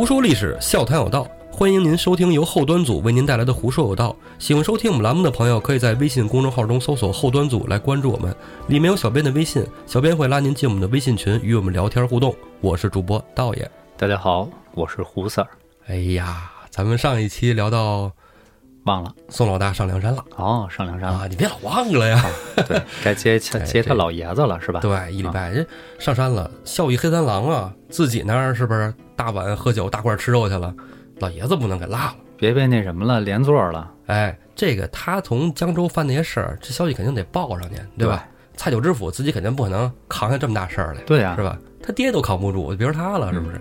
胡说历史，笑谈有道，欢迎您收听由后端组为您带来的《胡说有道》。喜欢收听我们栏目的朋友，可以在微信公众号中搜索“后端组”来关注我们，里面有小编的微信，小编会拉您进我们的微信群，与我们聊天互动。我是主播道爷。大家好，我是胡 Sir，哎呀，咱们上一期聊到忘了宋老大上梁山了哦，上梁山了，啊，你别老忘了呀。对，该接接他老爷子了是吧？对，一礼拜人上山了，孝义黑三郎啊，自己那儿是不是大碗喝酒，大块吃肉去了？老爷子不能给落了。别被那什么了，连坐了，哎，这个他从江州犯那些事儿，这消息肯定得报上去，对吧？蔡九知府自己肯定不可能扛下这么大事儿来，对呀、是吧？他爹都扛不住，别说他了，是不是？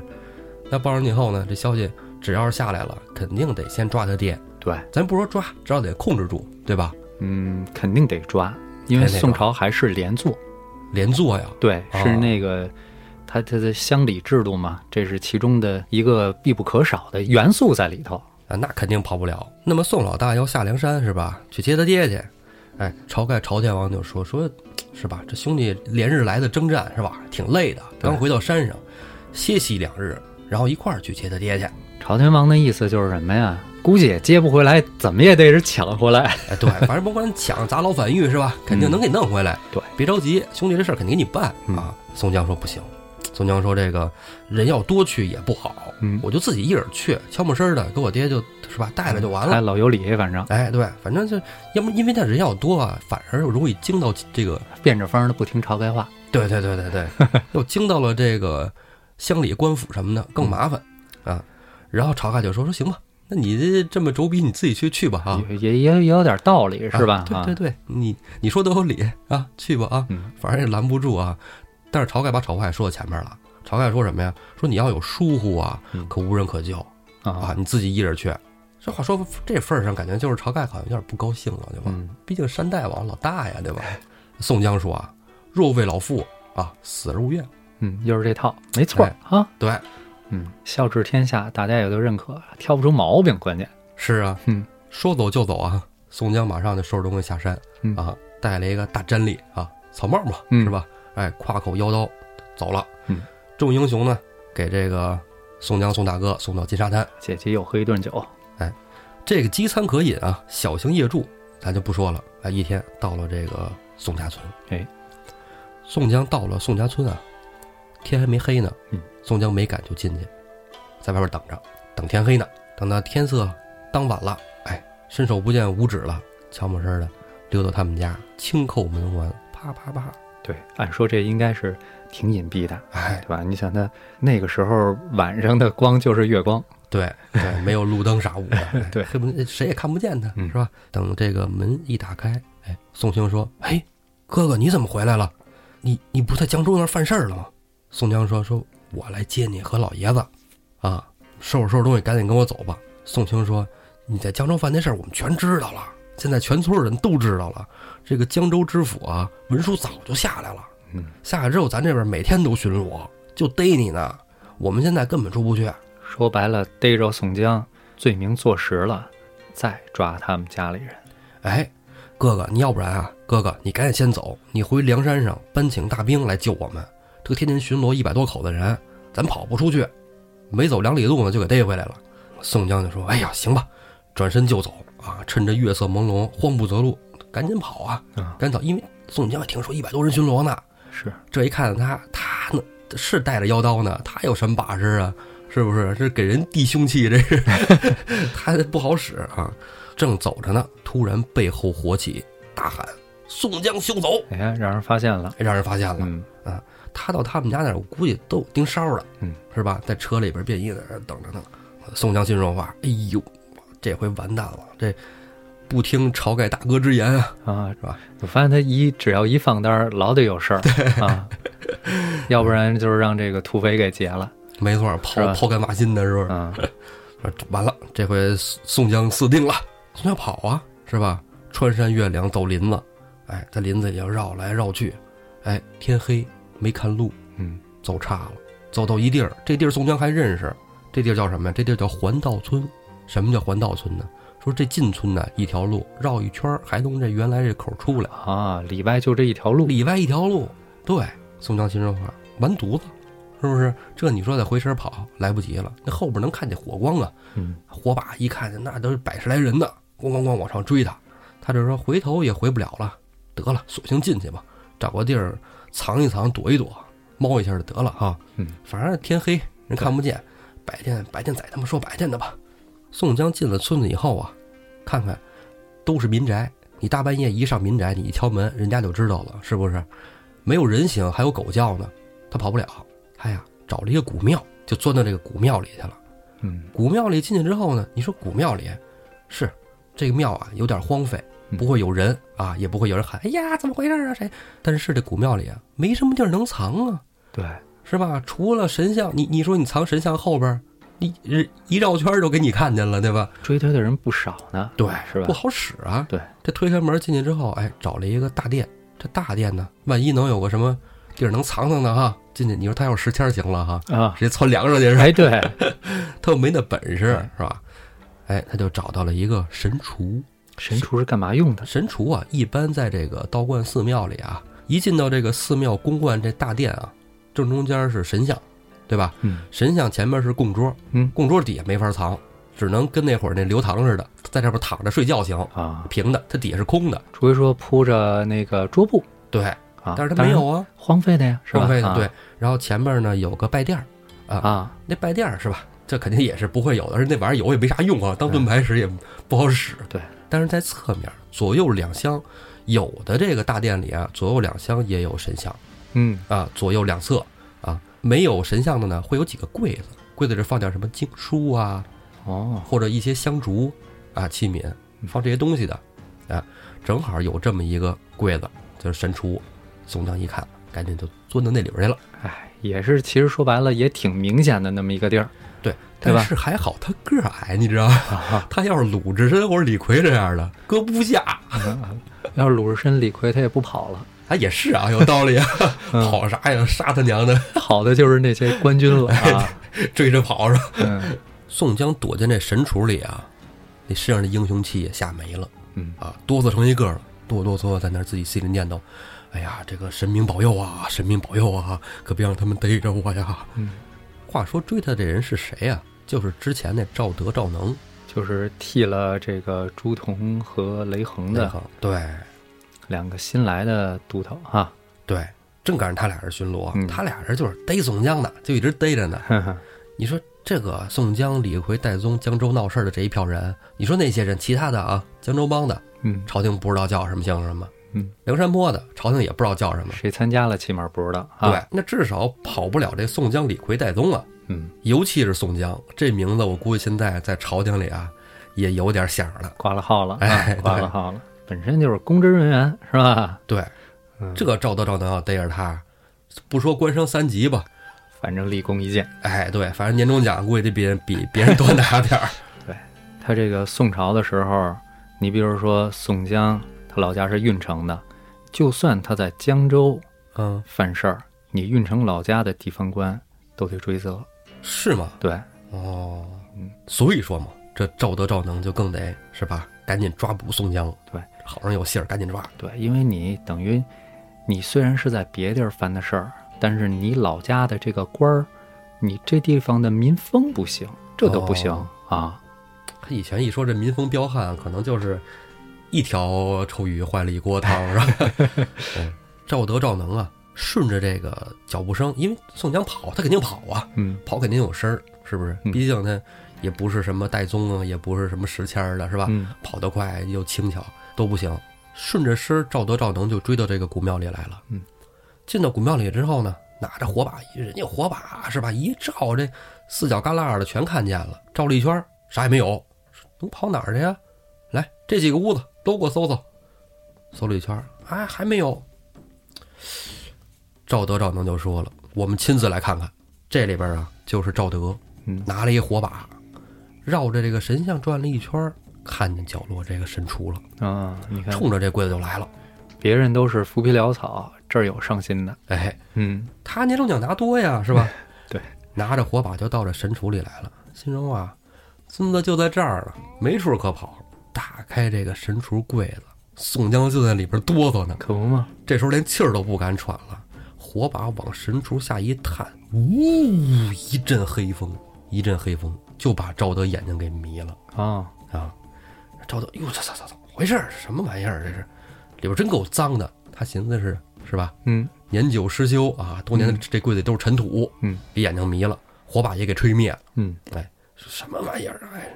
那报上去以后呢，这消息只要是下来了，肯定得先抓他爹。对，咱不说抓，至少得控制住，对吧？嗯，肯定得抓，因为宋朝还是连坐，连坐呀，对，哦是那个。他他的乡里制度嘛，这是其中的一个必不可少的元素在里头。啊，那肯定跑不了。那么宋老大要下梁山是吧？去接他爹去。哎，晁盖晁天王就说说，是吧？这兄弟连日来的征战是吧？挺累的，刚回到山上，歇息两日，然后一块儿去接他爹去。晁天王的意思就是什么呀？估计也接不回来，怎么也得是抢回来。哎，对，反正甭管抢砸牢反狱是吧？肯定能给弄回来。对，别着急，兄弟这事儿肯定给你办嗯啊。宋江说不行，宋江说这个人要多去也不好，嗯，我就自己一人去，悄没声儿的给我爹就是吧带了就完了。哎老有理，反正哎，对，反正就要么因为他人要多啊，反而容易惊到这个，变着法儿的不听晁盖话。对对对对对，又惊到了这个乡里官府什么的，更麻烦啊。然后晁盖就说说行吧，那你这这么着逼，你自己去去吧啊，也也也也有点道理，是吧？啊对对对，你你说都有理啊，去吧啊，嗯反正也拦不住啊。但是晁盖把晁盖说到前面了，晁盖说什么呀？说你要有疏忽啊，嗯可无人可救啊啊，，你自己一人去。这话说这份儿上，感觉就是晁盖好像有点不高兴了，对吧？嗯，毕竟山大王老大呀，对吧？宋江说啊，若为老父啊，死而无怨。嗯，又是这套，没错儿啊。对，嗯，孝治天下，大家也都认可，挑不出毛病，关键。是啊，嗯，说走就走啊。宋江马上就收拾东西下山嗯啊，带了一个大毡笠啊，草帽嘛，嗯是吧？哎，挎口腰刀走了。嗯，众英雄呢，给这个宋江宋大哥送到金沙滩。姐姐又喝一顿酒，哎这个饥餐可饮啊，小型夜住咱就不说了。哎，一天到了这个宋家村，哎，宋江到了宋家村啊，天还没黑呢。嗯，宋江没敢就进去，在外边等着，等天黑呢。等到天色当晚了，哎，伸手不见五指了，悄没声的溜到他们家，轻叩门环，啪啪啪，对，按说这应该是挺隐蔽的，哎对，吧？你想他那个时候晚上的光就是月光，对 对，没有路灯啥物的，哎对谁也看不见他，嗯是吧？等这个门一打开，哎，宋清说：“哎，哥哥你怎么回来了？你你不在江州那儿犯事儿了吗？”宋江说：“说我来接你和老爷子，啊，收拾收拾东西，赶紧跟我走吧。”宋清说：“你在江州犯那事儿，我们全知道了，现在全村人都知道了。这个江州知府啊，文书早就下来了。嗯，下来之后，咱这边每天都巡逻，就逮你呢。我们现在根本出不去。”说白了，逮着宋江，罪名坐实了，再抓他们家里人。哎，哥哥，你要不然啊，哥哥，你赶紧先走，你回梁山上搬请大兵来救我们。这个天天巡逻一百多口的人，咱跑不出去，没走两里路呢就给逮回来了。宋江就说：“哎呀，行吧，转身就走啊！趁着月色朦胧，慌不择路，赶紧跑啊，啊，赶紧走！因为宋江也听说一百多人巡逻呢，是，这一看他，他呢是带着腰刀呢，他有什么把式啊？是不是？这给人递凶器，这是 他不好使啊！正走着呢，突然背后火起，大喊：“宋江休走哎呀，让人发现了！”，让人发现了。嗯，他到他们家那儿，我估计都有盯梢了，嗯，是吧？在车里边便衣在那等着呢。宋江心说话：“哎呦，这回完蛋了！这不听晁盖大哥之言啊！啊，是吧？我发现他一只要一放单儿，老得有事儿啊，要不然就是让这个土匪给劫了没错，是抛抛竿马心的是不是？啊。完了，这回宋江死定了。宋江跑啊，是吧？穿山越岭走林子，哎，在林子里要绕来绕去，哎，天黑没看路，嗯，走岔了。走到一地儿，这地儿宋江还认识，这地儿叫什么呀？这地儿叫环道村。什么叫环道村呢？说这进村呢，一条路绕一圈儿，还从这原来这口出来，啊，里外就这一条路，里外一条路。对，宋江心说话，完犊子，是不是？这你说再回身跑，来不及了。那后边能看见火光啊，嗯，火把一看见，那都是百十来人呢，咣咣咣往上追他。他就说回头也回不了了，得了，索性进去吧，找个地儿藏一藏，躲一躲，猫一下就得了哈。嗯，反正天黑人看不见，白天白天宰他们说白天的吧。宋江进了村子以后啊，看看都是民宅，你大半夜一上民宅，你一敲门，人家就知道了，是不是？没有人醒，还有狗叫呢，他跑不了。他呀找了一个古庙，就钻到这个古庙里去了。嗯，古庙里进去之后呢，你说古庙里是这个庙啊，有点荒废，不会有人啊，也不会有人喊“哎呀，怎么回事啊？谁？”但是这古庙里啊，没什么地儿能藏啊，对，是吧？除了神像，你你说你藏神像后边，你一绕圈就给你看见了，对吧？追他的人不少呢，对，是吧不？好使啊。对，这推开门进去之后，哎，找了一个大殿。这大殿呢，万一能有个什么地儿能藏藏呢？哈，进去你说他要是石签行了哈，啊，直接窜梁上去是吧？哎，对，他又没那本事是吧？哎，他就找到了一个神厨。神厨是干嘛用的？神厨啊，一般在这个道观寺庙里啊，一进到这个寺庙公观这大殿啊，正中间是神像，对吧？嗯神像前面是供桌，嗯供桌底下没法藏，只能跟那会儿那刘唐似的，在这边躺着睡觉行，啊，平的，它底下是空的。除非说铺着那个桌布对，啊，但是它没有啊，荒废的呀，是吧？啊荒废的对。然后前面呢有个拜垫儿啊，啊，那拜垫儿是吧？这肯定也是不会有的，而且那玩意儿有也没啥用啊，当盾牌使也不好使。对，但是在侧面左右两厢，有的这个大殿里啊，左右两厢也有神像嗯啊，左右两侧啊，没有神像的呢，会有几个柜子，柜子里放点什么经书啊，哦，或者一些香烛啊器皿，放这些东西的，啊，正好有这么一个柜子，就是神厨。宋江一看，赶紧就钻到那里边去了。哎，也是，其实说白了也挺明显的那么一个地儿对，对吧但是还好他个儿矮，你知道吗？啊。他要是鲁智深或者李逵这样的，搁不下。要是鲁智深、李逵，他也不跑了，啊，也是啊，有道理啊，嗯跑啥呀？杀他娘的，跑的就是那些官军了啊。追着跑是吧？嗯宋江躲进这神厨里啊，那身上的英雄气也吓没了嗯啊，哆嗦成一个了，哆哆嗦嗦在那儿自己心里念叨：“哎呀，这个神明保佑啊，神明保佑啊，可别让他们逮着我呀。”嗯，话说追他这人是谁呀、就是之前那赵德赵能就是替了这个朱仝和雷横的对两个新来的都头哈。对，正赶上他俩人巡逻，嗯他俩人就是逮宋江的，就一直逮着呢。呵 呵你说这个宋江、李逵、戴宗江州闹事儿的这一票人，你说那些人，其他的啊，江州帮的，嗯朝廷不知道叫什么姓什么；嗯，梁山泊的，朝廷也不知道叫什么。谁参加了，起码不知道啊。对，那至少跑不了这宋江、李逵、戴宗啊。嗯，尤其是宋江这名字，我估计现在在朝廷里啊，也有点响了。挂了号了，哎啊，挂了号了，本身就是公职人员是吧？对，嗯这赵德赵能要逮着他，不说官升三级吧，反正立功一件。哎，对，反正年终奖估计得比人比别人多拿点儿。对他这个宋朝的时候，你比如说宋江，他老家是运城的，就算他在江州嗯，犯事儿，你运城老家的地方官都得追责。是吗？对，哦，嗯，所以说嘛，这赵德赵能就更得是吧？赶紧抓捕宋江，对，好上有信儿，赶紧抓。对，因为你等于你虽然是在别地儿犯的事儿，但是你老家的这个官儿，你这地方的民风不行，这都不行、哦啊。他以前一说这民风彪悍，可能就是一条臭鱼坏了一锅汤，是吧？嗯赵德赵能啊，顺着这个脚步声，因为宋江跑，他肯定跑啊，嗯跑肯定有声儿，是不是？嗯毕竟他也不是什么戴宗啊，也不是什么石签儿的，是吧？嗯跑得快又轻巧都不行。顺着声儿，赵德赵能就追到这个古庙里来了。嗯，进到古庙里之后呢，拿着火把，人家火把是吧？一照，这四角旮旯的全看见了，照了一圈儿，啥也没有。能跑哪儿去呀？来，这几个屋子都给我搜搜。搜了一圈儿，哎，还没有。赵德赵能就说了：“我们亲自来看看。这里边啊，就是赵德嗯拿了一火把，绕着这个神像转了一圈儿，看见角落这个神厨了，啊，你看，冲着这柜子就来了。别人都是浮皮潦草，这儿有上心的。哎，嗯他年终奖拿多呀，是吧？对，拿着火把就到这神厨里来了，心中啊，孙子就在这儿了，没处可跑。打开这个神厨柜子，宋江就在里边哆嗦呢。可不嘛。这时候连气儿都不敢喘了，火把往神厨下一探，呜，一阵黑风，一阵黑风就把赵德眼睛给迷了啊，啊！赵德，哟，这这这怎么回事儿？什么玩意儿？这是里边真够脏的。他寻思是是吧？嗯年久失修啊，多年的这柜子都是尘土，嗯，给眼睛迷了，火把也给吹灭了。嗯，哎，什么玩意儿啊？哎，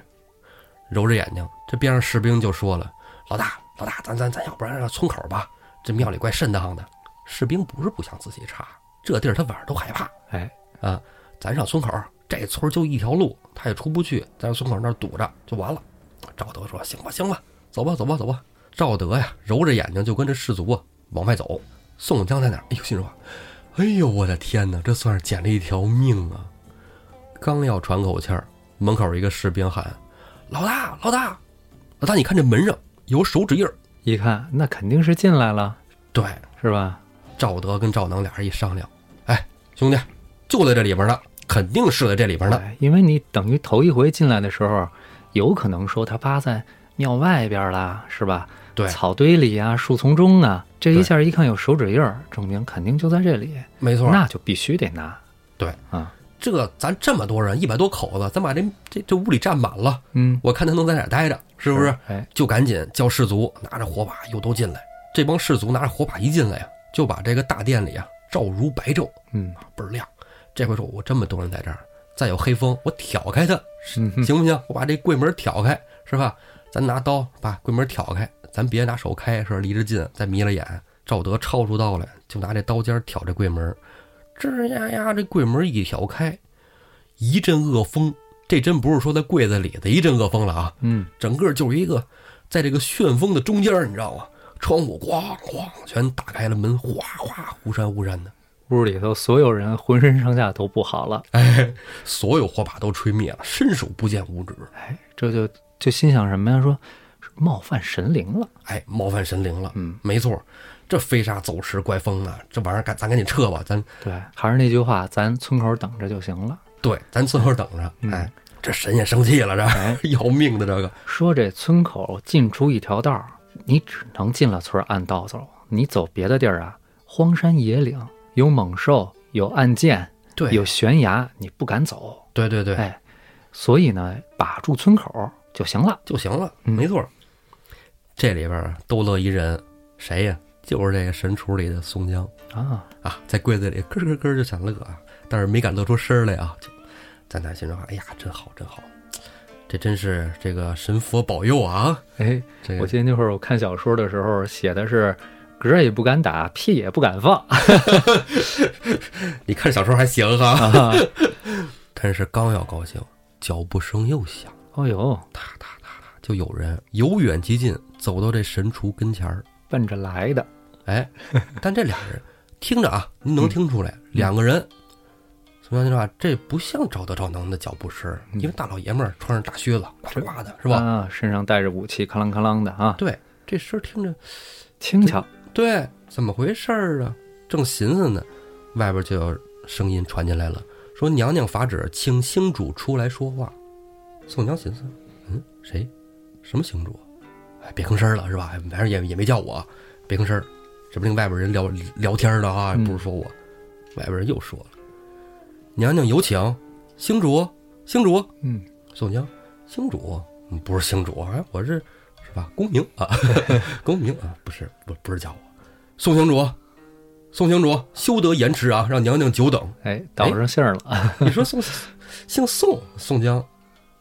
揉着眼睛，这边上士兵就说了：“老大，老大，咱咱咱要不然让村口吧，这庙里怪瘆得慌的。”士兵不是不想自己查，这地儿他晚上都害怕哎，啊。咱上村口，这村就一条路，他也出不去，咱上村口那儿堵着就完了。赵德说：“行吧，行吧，走吧，走吧，走吧。”赵德呀，揉着眼睛就跟着士卒啊往外走。宋江在哪儿？哎呦，心说：“哎呦，我的天哪，这算是捡了一条命啊！”刚要喘口气儿，门口一个士兵喊：“老大，老大，老大，你看这门上有手指印儿。一看那肯定是进来了，”对，是吧？赵德跟赵能俩人一商量，哎，兄弟，就在这里边呢，肯定是在这里边呢。对，因为你等于头一回进来的时候，有可能说他趴在庙外边啦，是吧？对，草堆里啊，树丛中啊，这一下一看有手指印儿，证明肯定就在这里，没错。那就必须得拿。对啊，这个咱这么多人，一百多口子，咱把这这这屋里占满了，嗯，我看他能在哪儿待着，是不是？？哎，就赶紧叫士卒拿着火把又都进来。这帮士卒拿着火把一进来呀，就把这个大殿里啊照如白昼，嗯倍儿亮。这回说，我这么多人在这儿，再有黑风，我挑开它，行不行？我把这柜门挑开，是吧？咱拿刀把柜门挑开，咱别拿手开，是吧离着近，再眯了眼。赵德抄出刀来，就拿这刀尖挑这柜门，吱呀呀，这柜门一挑开，一阵恶风。这真不是说在柜子里的一阵恶风了啊，嗯，整个就是一个在这个旋风的中间，你知道吗？窗户咣咣全打开了，门哗哗忽闪忽闪的，屋里头所有人浑身上下都不好了，哎，所有火把都吹灭了，伸手不见五指，哎，这就就心想什么呀？说冒犯神灵了。哎，冒犯神灵了。嗯，没错，这飞沙走石怪风啊，这玩意儿赶咱赶紧撤吧，咱对，还是那句话，咱村口等着就行了。对，咱村口等着。嗯哎，这神也生气了，这、哎 要命的这个，说这村口进出一条道，你只能进了村按道走，你走别的地儿啊，荒山野岭，有猛兽，有暗箭，对，有悬崖，你不敢走。对对对，哎，所以呢，把住村口就行了。就行了，嗯没错。这里边儿多乐一人，谁呀？就是这个神厨里的宋江啊，啊，在柜子里咯咯咯就想乐啊，但是没敢乐出声儿来啊，就在那心中话，哎呀，真好真好，这真是这个神佛保佑啊！哎，这个我记得那会儿我看小说的时候写的是，嗝儿也不敢打，屁也不敢放 你看小说还行哈，啊。但是刚要高兴，脚步声又响，哦呦，哒哒哒哒，就有人由远及近走到这神厨跟前儿，奔着来的。哎，但这俩人听着啊，您能听出来，两个人。宋江就说：“这不像赵德、赵能的脚步声，因为大老爷们儿穿着大靴子，呱呱的，是吧？啊，身上带着武器，咔啷咔啷的啊，对，这声儿听着，轻巧。对，怎么回事儿啊？正寻思呢，外边就有声音传进来了，说娘娘法旨，请星主出来说话。宋江寻思，嗯，谁？什么星主？哎，别吭声了，是吧？哎反正也也没叫我，别吭声儿，这不定外边人聊聊天呢啊，嗯不是说我。外边人又说了，娘娘有请，星主，星主。嗯，宋江，星主嗯不是星主哎，我是是吧？公明啊，公明啊，不是不不是叫我，宋星主，宋星主，休得延迟啊，让娘娘久等。哎，倒上信儿了。你说宋姓宋，宋江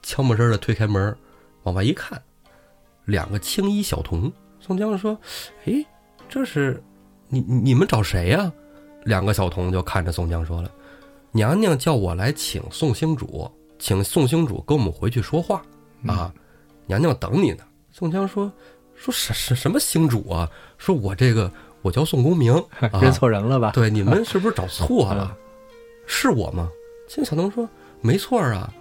悄没声的推开门，往外一看，两个青衣小童。宋江说：“哎，这是你你你们找谁呀、两个小童就看着宋江说了：“娘娘叫我来请宋星主，请宋星主跟我们回去说话啊，娘娘等你呢。”宋江说：“说什什什么星主啊？说我这个我叫宋公明，啊、认错人了吧？对，你们 是不是找错了？是我吗？金小童说：“没错啊，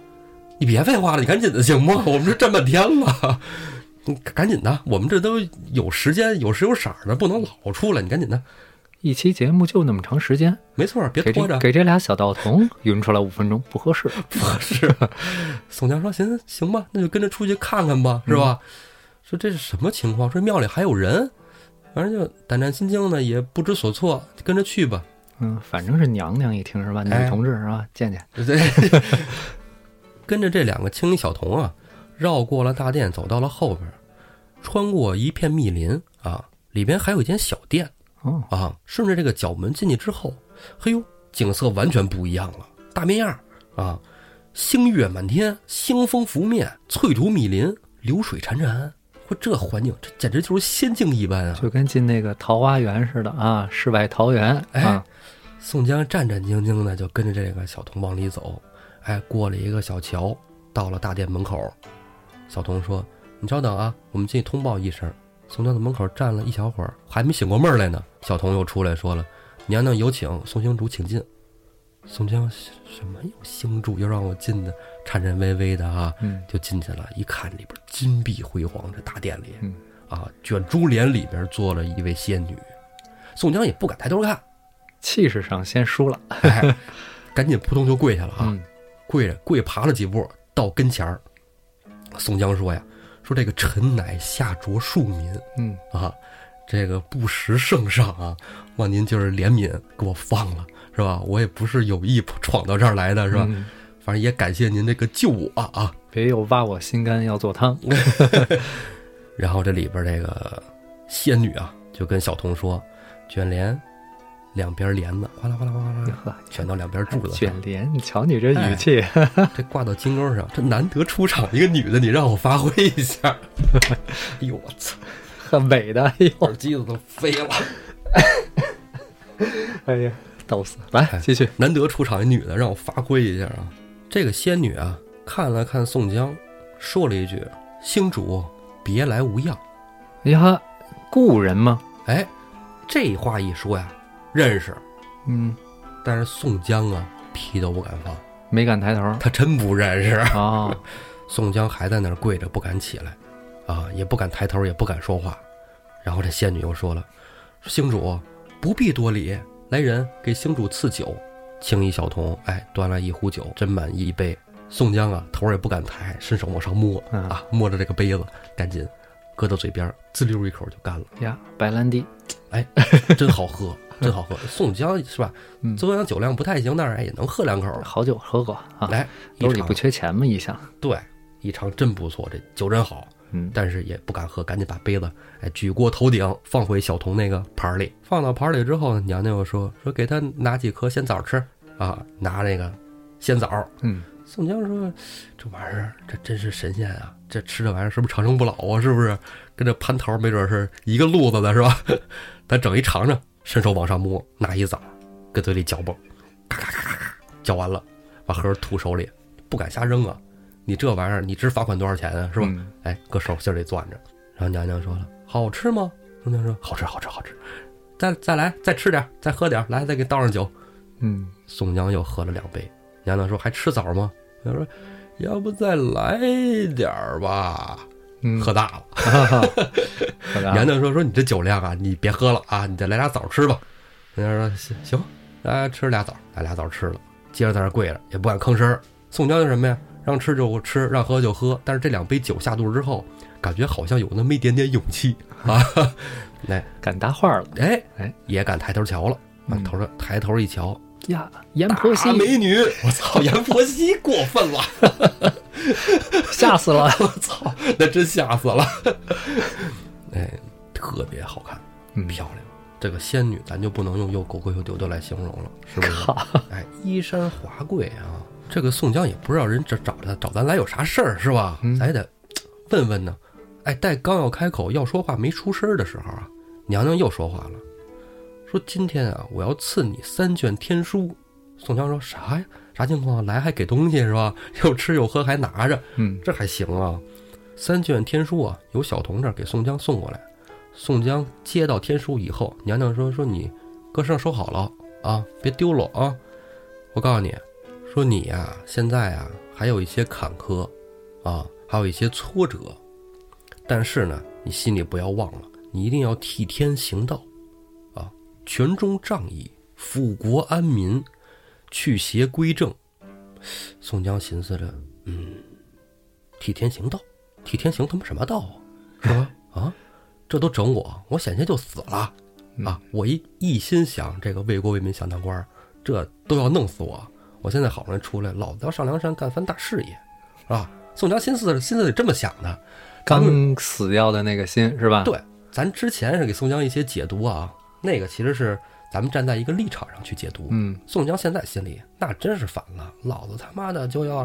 你别废话了，你赶紧的行吗？我们这站半天了，你赶紧的，我们这都有时间，有时有色的，不能老出来，你赶紧的。一期节目就那么长时间，没错，别拖着。这给这俩小道童 匀出来五分钟不合适。不合适，宋江说：“行行吧，那就跟着出去看看吧，是吧？”说这是什么情况？说庙里还有人，反正就胆战心惊的，也不知所措，跟着去吧。嗯，反正是娘娘一听是吧？女哎同志是吧？见见，对，跟着这两个青衣小童啊，绕过了大殿，走到了后边，穿过一片密林啊，里边还有一间小店哦，啊。顺着这个角门进去之后，嘿呦，景色完全不一样了，大变样啊！星月满天，星风拂面，翠竹密林，流水潺潺。嚯，这环境，这简直就是仙境一般啊！就跟进那个桃花源似的啊，世外桃源哎啊，宋江战战兢兢的就跟着这个小童往里走，哎，过了一个小桥，到了大殿门口。小童说：“你稍等啊，我们进去通报一声。”宋江在门口站了一小会儿，还没醒过闷儿来呢。小童又出来说了：“娘娘有请，宋星主请进。”宋江什么有星主又让我进的，颤颤巍巍的啊，嗯就进去了。一看里边金碧辉煌，这大殿里嗯，啊，卷珠帘里边坐了一位仙女。宋江也不敢抬头看，气势上先输了，哎，赶紧扑通就跪下了啊！嗯跪着跪爬了几步，到跟前儿。宋江说呀：“说这个臣乃下着庶民嗯，啊，这个不识圣上啊，望您就是怜悯，给我放了，是吧？我也不是有意闯到这儿来的，是吧？嗯反正也感谢您这个救我啊。别又挖我心肝要做汤，然后这里边这个仙女啊，就跟小童说：卷帘两边帘子，哗啦哗啦哗啦哗啦，卷到两边柱子卷。帘，你瞧你这语气，这挂到金钩上，这难得出场一个女的，你让我发挥一下。哎呦我操，很美的，哎呦，耳机子都飞了。哎呀，逗死！来哎继续，难得出场一女的，让我发挥一下啊！这个仙女啊，看了看宋江，说了一句：“星主别来无恙。哎呀，故人吗？”哎，这话一说呀，认识。嗯，但是宋江啊，屁都不敢放，没敢抬头他真不认识。啊，宋江还在那儿跪着，不敢起来，啊，也不敢抬头，也不敢说话。然后这仙女又说了：“星主不必多礼，来人给星主赐酒。”青衣小童哎，端来一壶酒，斟满一杯。宋江啊，头也不敢抬，伸手往上摸嗯啊，摸着这个杯子，赶紧搁到嘴边，滋溜一口就干了。呀，白兰地，哎，真好喝，真好喝。宋江是吧？嗯虽然酒量不太行，但是哎也能喝两口。好酒喝过啊，来，兜里不缺钱嘛，一向，对，一尝真不错，这酒真好。嗯，但是也不敢喝，赶紧把杯子哎举过头顶，放回小童那个盘里。放到盘里之后，娘娘又说说给他拿几颗鲜枣吃啊，拿那个鲜枣。嗯，宋江说这玩意儿这真是神仙啊，这吃这玩意儿是不是长生不老啊？是不是跟这蟠桃没准是一个路子的是吧？咱整一尝尝，伸手往上摸，拿一枣，搁嘴里嚼吧，咔咔咔咔咔，嚼完了，把盒吐手里，不敢瞎扔啊。你这玩意儿，你知罚款多少钱啊？是吧？嗯哎，搁手心里攥着。然后娘娘说了：“好吃吗？”宋江说：“好吃，好吃，好吃。再再来，再吃点，再喝点，来，再给倒上酒。嗯，”宋江又喝了两杯。娘娘说：“还吃枣吗？”他说：“要不再来点儿吧。”嗯，喝大了。娘娘说：“说你这酒量啊，你别喝了啊，你再来俩枣吃吧。”人家说：“行行，来吃俩枣，来俩枣吃了。”接着在那跪着，也不敢吭声儿。宋江是什么呀？让吃就吃，让喝就喝。但是这两杯酒下肚之后，感觉好像有那么一点点勇气 啊！来，敢搭话了哎哎，也敢抬头瞧了。啊嗯，头上抬头一瞧，呀，阎婆惜美女！我操，阎婆惜过分了！吓死了，我操，那真吓死了。哎，特别好看，嗯漂亮。这个仙女，咱就不能用又狗狗又丢丢来形容了，是不是？好，哎，衣衫华贵啊！这个宋江也不知道人这找他找咱来有啥事儿，是吧？嗯咱也得问问呢。哎，待刚要开口要说话没出声的时候啊，娘娘又说话了，说今天啊，我要赐你三卷天书。宋江说啥呀？啥情况？来还给东西是吧？又吃又喝还拿着，嗯这还行啊？三卷天书啊，由小童这儿给宋江送过来。宋江接到天书以后，娘娘说：“说你搁身上收好了啊，别丢了啊。我告诉你，说你呀、现在啊、还有一些坎坷啊，还有一些挫折，但是呢，你心里不要忘了，你一定要替天行道啊，权忠仗义，富国安民，去邪归正。”宋江寻思着，嗯，替天行道，替天行他妈什么道啊？是吧？啊，这都整我，我险些就死了嗯啊！我一一心想这个为国为民想当官，这都要弄死我。我现在好不容易出来，老子要上梁山干番大事业，是吧？宋江心思心思得这么想的。刚死掉的那个心是吧？对，咱之前是给宋江一些解读啊，那个其实是咱们站在一个立场上去解读。嗯，宋江现在心里那真是反了，老子他妈的就要，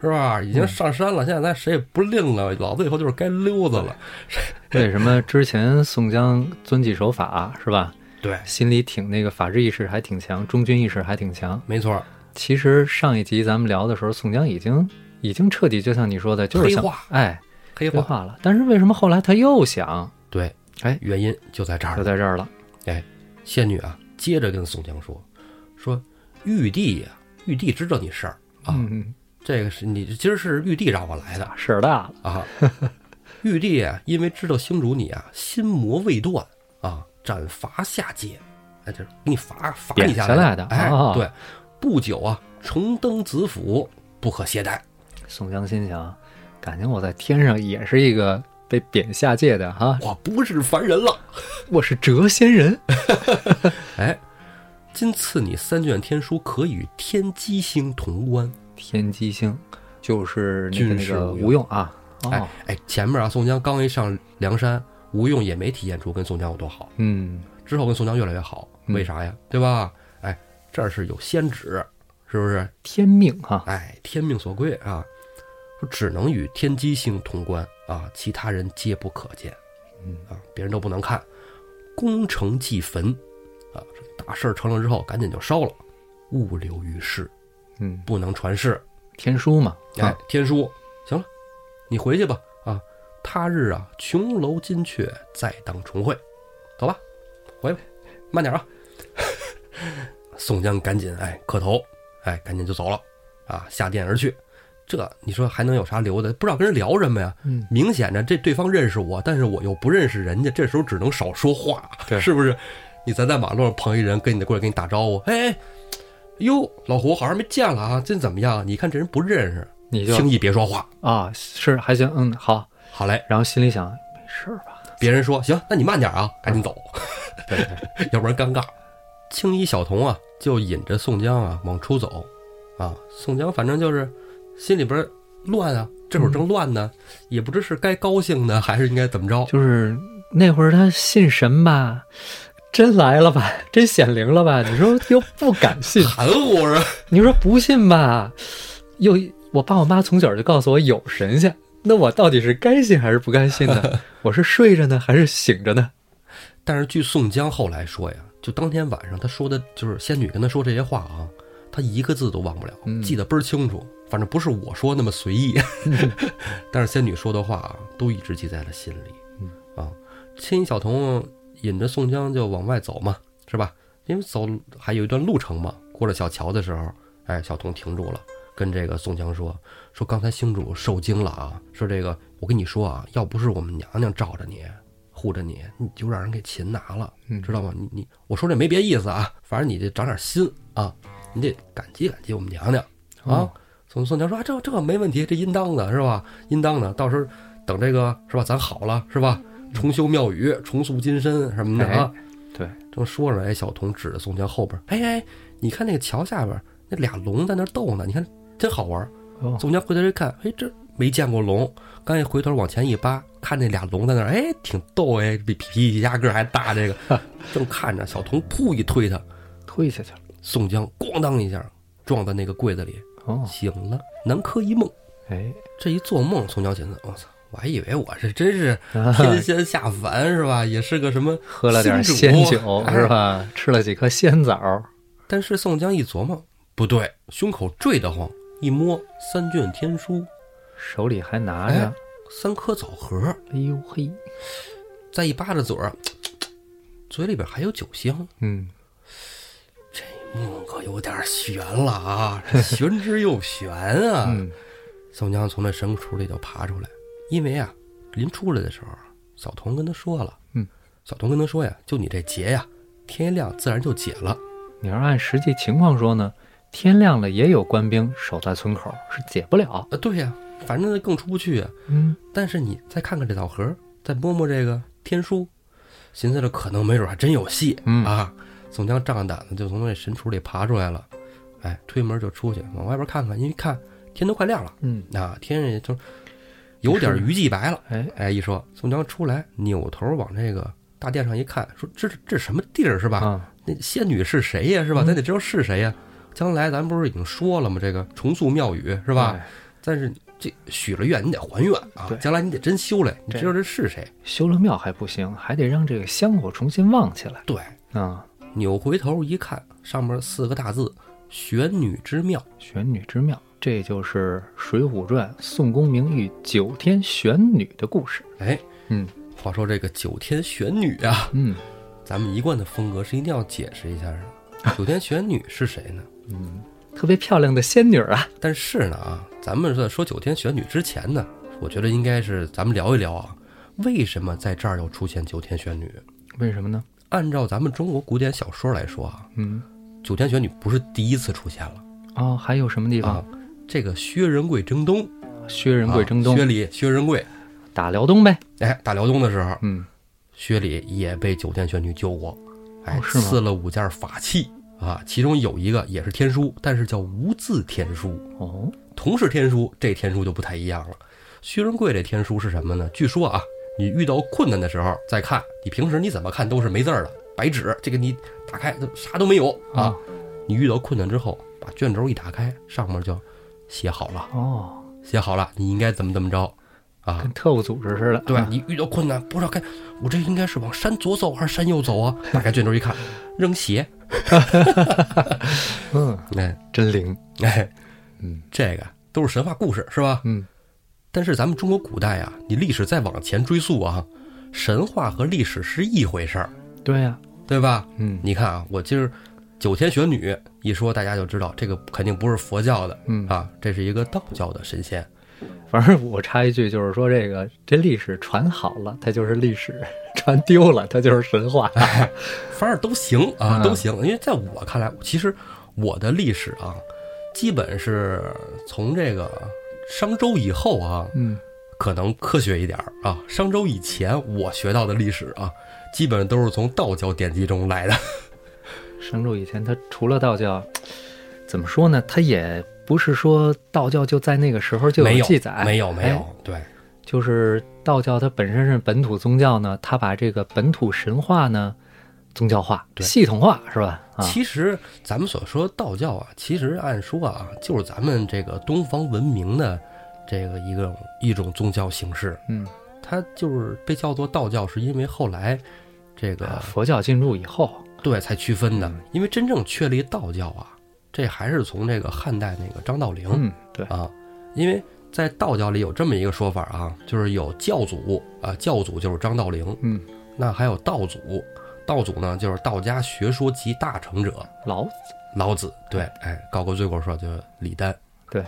是吧？已经上山了，现在咱谁也不吝了，老子以后就是该溜子了。为什么之前宋江遵纪守法是吧？对，心里挺那个法治意识还挺强，忠君意识还挺强。没错，其实上一集咱们聊的时候，宋江已经已经彻底就像你说的，就是想黑化哎黑化。了。但是为什么后来他又想？对，哎，原因就在这儿就。在这儿了。仙女啊，接着跟宋江说，说玉帝呀、玉帝知道你事儿啊，这个是你今儿是玉帝让我来的事儿大了。啊。玉帝啊，因为知道星主你啊心魔未断啊，斩伐下界，哎，这给你罚罚你下来的哎，哦对，不久啊，重登子府，不可懈怠。宋江心想，感情我在天上也是一个被贬下界的哈，我不是凡人了。我是谪仙人。哎，今赐你三卷天书，可与天机星同观。天机星就是那个吴用啊。哎哦，哎，前面啊，宋江刚一上梁山，吴用也没体现出跟宋江有多好，嗯，之后跟宋江越来越好，嗯为啥呀？对吧？哎，这儿是有先旨，是不是？天命哈。哎，天命所归啊，说只能与天机星同观啊，其他人皆不可见。嗯啊，别人都不能看。功成即焚啊，大事儿成了之后，赶紧就烧了，物流于世，嗯，不能传世。天书嘛。哎啊，，天书，行了，你回去吧。啊，他日啊，琼楼金阙，再当重会。走吧，回吧，慢点啊。宋江赶紧哎磕头，哎赶紧就走了，啊下殿而去。这你说还能有啥留的？不知道跟人聊什么呀？嗯，明显着这对方认识我，但是我又不认识人家，这时候只能少说话，对是不是？你咱在马路上碰一人，跟你过来跟你打招呼，哎，哎哟，老胡，好像没见了啊，这怎么样？你看这人不认识，你就轻易别说话。啊是还行，嗯好。好嘞，然后心里想，没事吧？别人说行，那你慢点啊，赶紧走，要不然尴尬。青衣小童啊，就引着宋江啊往出走，啊，宋江反正就是心里边乱啊，这会儿正乱呢，也不知是该高兴呢，还是应该怎么着。就是那会儿他信神吧，真来了吧，真显灵了吧？你说又不敢信，含糊啊，你说不信吧，又我爸我妈从小就告诉我有神仙，那我到底是该信还是不该信呢？我是睡着呢还是醒着呢？但是据宋江后来说呀，就当天晚上他说的，就是仙女跟他说这些话啊，他一个字都忘不了，嗯记得倍儿清楚。反正不是我说那么随意，但是仙女说的话啊，都一直记在了心里。嗯啊，青衣小童引着宋江就往外走嘛，是吧？因为走还有一段路程嘛。过了小桥的时候，哎，小童停住了，跟这个宋江说：“说刚才星主受惊了啊，说这个我跟你说啊，要不是我们娘娘罩着你，护着你，你就让人给擒拿了，嗯知道吗？你你我说这没别意思啊，反正你得长点心啊，你得感激感激我们娘娘啊。哦宋宋江说：“啊，这这没问题，这应当的是吧？应当的，到时候等这个是吧，咱好了是吧？重修庙宇，重塑金身什么的啊。对，正说着，哎，小童指着宋江后边，哎哎，你看那个桥下边那俩龙在那斗呢，你看真好玩。哦，宋江回头一看，哎，这没见过龙，刚一回头往前一扒，看那俩龙在那儿，哎，挺逗哎，比皮皮夹个还大。这个 正看着，小童噗一推他，推下去了。宋江咣当一下撞在那个柜子里，哦，醒了，南柯一梦。哎，这一做梦，宋江寻思，我操，我还以为我是真是啊天仙下凡是吧？也是个什么喝了点仙酒哎是吧？吃了几颗仙枣。但是宋江一琢磨，不对，胸口坠得慌，一摸三卷天书，手里还拿哎着，三颗枣核，哎呦嘿，再一扒着嘴儿，嘴里边还有酒香，嗯，这梦可有点悬了啊，玄之又玄啊！嗯，宋江从那神处里头爬出来，因为啊，临出来的时候，小童跟他说了，嗯，小童跟他说呀，就你这劫呀，天一亮自然就解了。你要按实际情况说呢，天亮了也有官兵守在村口，是解不了。啊，对呀，反正更出不去啊。嗯，但是你再看看这枣核，再摸摸这个天书，寻思着可能没准还真有戏、嗯啊。宋江仗着胆子就从那神厨里爬出来了，哎，推门就出去往外边看看，因为看天都快亮了，嗯，啊，天也就有点余际白了。哎，哎，一说宋江出来，扭头往这个大殿上一看，说这这什么地儿是吧？啊，那仙女是谁呀？是吧？嗯咱得知道是谁呀。将来咱不是已经说了吗？这个重塑庙宇是吧？哎？但是这许了愿，你得还愿啊！将来你得真修来，你知道这是谁？修了庙还不行，还得让这个香火重新旺起来对，啊！扭回头一看，上面四个大字“玄女之庙玄女之庙，这就是《水浒传》宋公明与九天玄女的故事。”。哎，嗯话说这个九天玄女啊，嗯 咱们一贯的风格是一定要解释一下的。九天玄女是谁呢？嗯，特别漂亮的仙女啊！但是呢啊，咱们在说九天玄女之前呢，我觉得应该是咱们聊一聊啊，为什么在这儿又出现九天玄女？为什么呢？按照咱们中国古典小说来说啊，嗯九天玄女不是第一次出现了哦，还有什么地方？啊。这个薛仁贵征东，薛仁贵征东，啊薛礼、薛仁贵，打辽东呗。哎，打辽东的时候，嗯薛礼也被九天玄女救过，哎哦，是赐了五件法器啊，其中有一个也是天书，但是叫无字天书。哦，同是天书，这天书就不太一样了。薛仁贵这天书是什么呢？据说啊，你遇到困难的时候再看，你平时你怎么看都是没字儿的白纸，这个你打开都啥都没有啊啊。你遇到困难之后，把卷轴一打开，上面就写好了，哦，写好了，你应该怎么怎么着啊跟？特务组织似的。啊对你遇到困难不知道该，我这应该是往山左走还是山右走啊？打开卷轴一看，扔鞋，嗯，哎真灵。哎，嗯这个都是神话故事是吧？嗯但是咱们中国古代啊，你历史再往前追溯啊，神话和历史是一回事儿，对呀。对吧？嗯你看啊，我今儿九天玄女一说，大家就知道这个肯定不是佛教的嗯，啊，这是一个道教的神仙。反正我插一句，就是说这个这历史传好了，它就是历史；传丢了，它就是神话。反正都行啊，嗯都行。因为在我看来，其实我的历史啊，基本是从这个商周以后啊，嗯可能科学一点啊。商周以前我学到的历史啊，基本都是从道教典籍中来的。商周以前，它除了道教，怎么说呢？它也不是说道教就在那个时候就没有记载，没有，没有哎，对，就是道教它本身是本土宗教呢，它把这个本土神话呢宗教化、对。系统化，是吧？啊，其实咱们所说道教啊，其实按说啊，就是咱们这个东方文明的这个一个一种宗教形式。嗯，它就是被叫做道教，是因为后来这个啊佛教进入以后，对才区分的。嗯。因为真正确立道教啊，这还是从这个汉代那个张道陵嗯，对，啊，因为在道教里有这么一个说法啊，就是有教祖啊，教祖就是张道陵，嗯，那还有道祖，道祖呢就是道家学说集大成者。老子，老子，对，哎，高过罪过说就是李丹，对，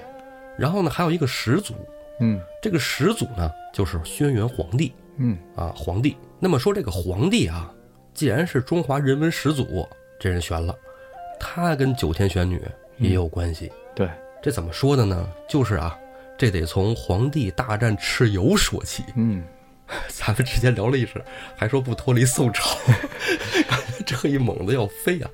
然后呢还有一个始祖，嗯。这个始祖呢就是轩辕皇帝。嗯。啊，皇帝。那么说这个皇帝啊，既然是中华人文始祖，这人悬了，他跟九天玄女也有关系。对，这怎么说的呢？就是啊，这得从皇帝大战蚩尤说起。嗯，咱们之前聊历史，还说不脱离宋朝，这一猛子要飞啊！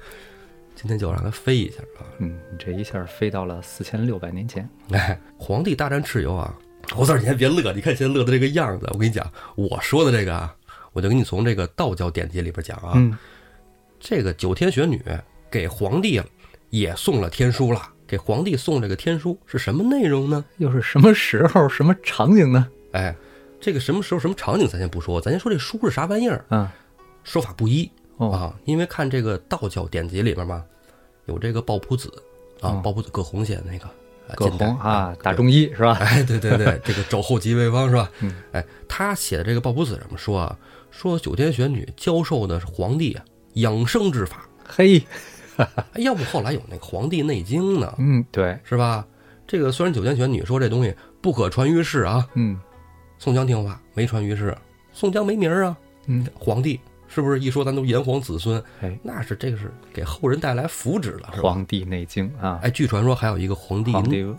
今天就让它飞一下啊！嗯，这一下飞到了四千六百年前，哎，皇帝大战蚩尤啊！猴子儿，你先别乐，你看现在乐的这个样子。我跟你讲，我说的这个啊，我就给你从这个道教典籍里边讲啊，嗯这个九天玄女给皇帝也送了天书了。给皇帝送这个天书是什么内容呢？又是什么时候、什么场景呢？哎，这个什么时候、什么场景咱先不说，咱先说这书是啥玩意儿，啊，说法不一哦，啊。因为看这个道教典籍里边嘛，有这个抱朴子啊嗯，抱朴子葛洪写的那个啊葛洪啊，打中医是吧？哎，对对对，这个肘后即为方是吧？嗯，哎，他写的这个抱朴子怎么说啊？说九天玄女教授的是皇帝啊养生之法。嘿，哎，要不后来有那个《黄帝内经》呢，嗯，对，是吧？这个虽然九天玄女说这东西不可传于世啊，嗯宋江听话没传于世，宋江没名儿啊，嗯，皇帝是不是一说咱都炎黄子孙？哎，那是这个是给后人带来福祉了，《是吧？黄帝内经》啊，哎，据传说还有一个《黄帝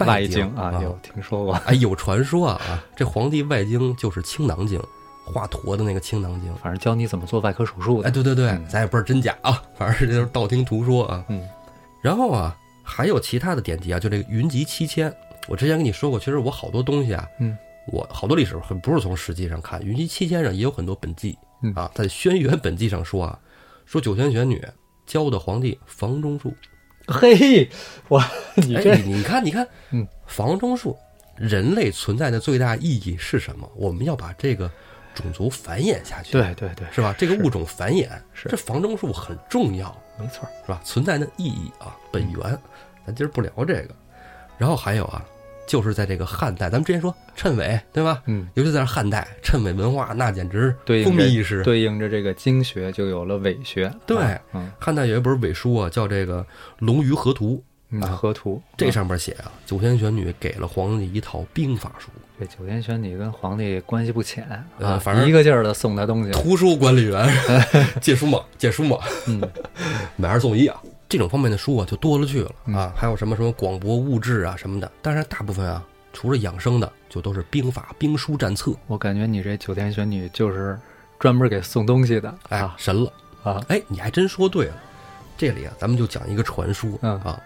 外经啊，有听说过？哎，有传说啊啊，这《黄帝外经》就是青囊经，华佗的那个青囊经。反正教你怎么做外科手术的。哎，对对对，嗯咱也不知道真假啊，反正这都是道听途说啊。嗯然后啊，还有其他的典籍啊，就这个云集七千。我之前跟你说过，其实我好多东西啊，嗯，我好多历史很不是从史记上看，云集七千上也有很多本纪嗯啊，在轩辕本纪上说啊，说九泉玄女教的皇帝房中术。嘿，我你哎，这你你看，你看，嗯，房中术，人类存在的最大意义是什么？我们要把这个种族繁衍下去，对对对，是吧？这个物种繁衍，是这房中术很重要，没错儿。是吧？存在的意义啊，本源，咱今儿不聊这个。然后还有啊，就是在这个汉代，咱们之前说谶纬，对吧？嗯，尤其在汉代，谶纬文化那简直对风靡一时。对应着这个经学就有了伪学。对啊嗯汉代有一本伪书啊，叫这个《龙鱼河图》，嗯，啊河图这啊上面写啊，九天玄女给了皇帝一套兵法书。这九天玄女跟皇帝关系不浅啊，呃反正一个劲儿的送他东西。图书管理员 借书嘛，借书嘛，嗯，买二送一啊。这种方面的书啊，就多了去了嗯啊，还有什么什么广博物志啊什么的。当然，大部分啊，除了养生的，就都是兵法、兵书战策。我感觉你这九天玄女就是专门给送东西的哎，啊神了！啊！哎，你还真说对了。这里啊，咱们就讲一个传说嗯啊。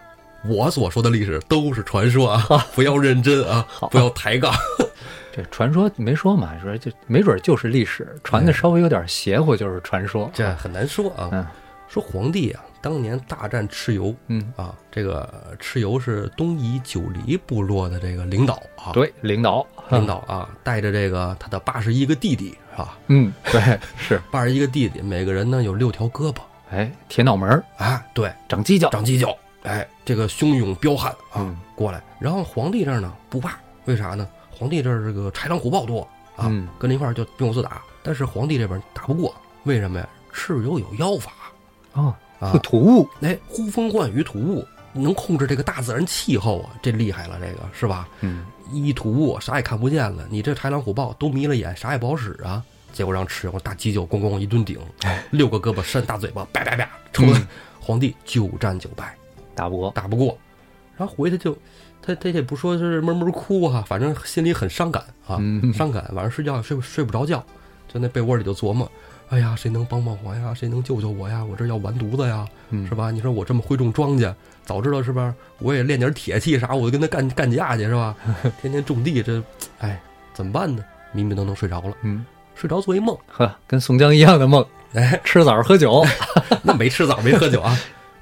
我所说的历史都是传说啊，不要认真啊，不要抬杠。这传说没说嘛，说就没准就是历史，传的稍微有点邪乎就是传说。这很难说啊。嗯说皇帝啊，当年大战蚩尤嗯，啊，这个蚩尤是东夷九黎部落的这个领导啊，对，领导 领，导啊，带着这个他的八十一个弟弟是吧？嗯，对，是，八十一个弟弟，每个人呢有六条胳膊，哎，铁脑门儿啊，对，长犄角，长犄角，哎，这个汹涌彪悍啊，嗯过来。然后皇帝这儿呢不怕，为啥呢？皇帝这儿这个豺狼虎豹多啊，嗯跟着一块儿就并肩打。但是皇帝这边打不过，为什么呀？蚩尤有妖法哦，啊会，吐雾，哎，呼风唤雨吐雾，能控制这个大自然气候啊，这厉害了，这个是吧？嗯，一吐雾，啥也看不见了，你这豺狼虎豹都迷了眼，啥也不好使啊。结果让蚩尤大犄角咣咣一顿顶，六个胳膊扇大嘴巴，叭叭叭，抽的嗯 皇帝九战九败，打不过，打不过。然后回去就，他他也不说是闷闷哭啊，反正心里很伤感啊，嗯伤感。晚上睡觉也睡不睡不着觉，就那被窝里就琢磨，哎呀，谁能帮帮我呀？谁能救救我呀？我这要完犊子呀！嗯是吧？你说我这么会种庄稼，早知道是吧？我也练点铁器啥，我就跟他干干架去是吧？天天种地，这，哎，怎么办呢？迷迷瞪瞪睡着了，嗯，睡着做一梦，呵，跟宋江一样的梦，哎，吃枣喝酒。那没吃枣没喝酒啊，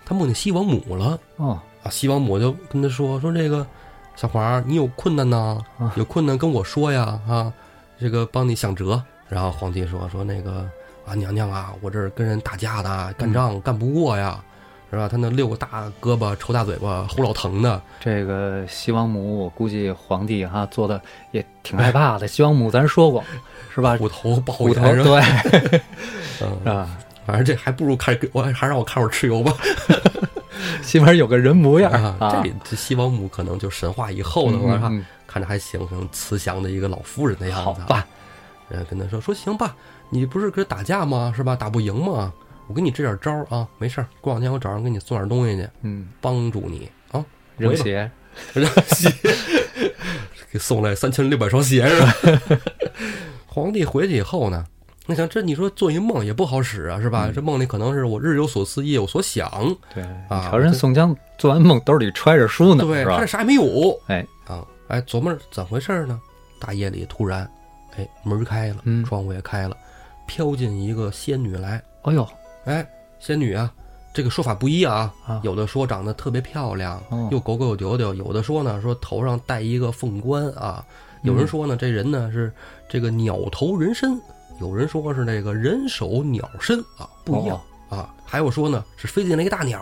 他梦见西王母了哦，啊！西王母就跟他说说这个小华儿，你有困难呐啊？有困难跟我说呀啊，这个帮你想辙。然后皇帝说说那个啊娘娘啊，我这儿跟人打架的，干仗干不过呀。是吧？他那六个大胳膊、抽大嘴巴、齁老疼的，这个西王母，我估计皇帝哈做的也挺害怕的。西王母咱说过，是吧？虎头豹虎头？对嗯，啊，反正这还不如看，我还让我看会儿蚩尤吧。起码有个人模样啊，啊这。这西王母可能就神话以后的嗯话，嗯看着还行，很慈祥的一个老妇人的样子。好吧，人家跟他说说行吧，你不是跟打架吗？是吧？打不赢吗？我给你支点招儿啊，没事儿，过两天我找人给你送点东西去，嗯，帮助你啊。扔鞋，扔鞋给送来三千六百双鞋是吧？皇帝回去以后呢，那想这你说做一梦也不好使啊，是吧？嗯这梦里可能是我日有所思，夜有所想，对，啊你瞧人宋江做完梦兜里揣着书呢，对他这？啥也没有哎，啊！哎，琢磨着怎么回事呢？大夜里突然，哎，门开了，嗯窗户也开了，飘进一个仙女来。哎呦，哎，仙女啊，这个说法不一啊，啊。有的说长得特别漂亮，哦。又狗狗又丢丢；有的说呢，说头上戴一个凤冠啊；有人说呢，这人呢是这个鸟头人身；有人说是那个人手鸟身啊，不一样、啊。还有说呢，是飞进来一个大鸟，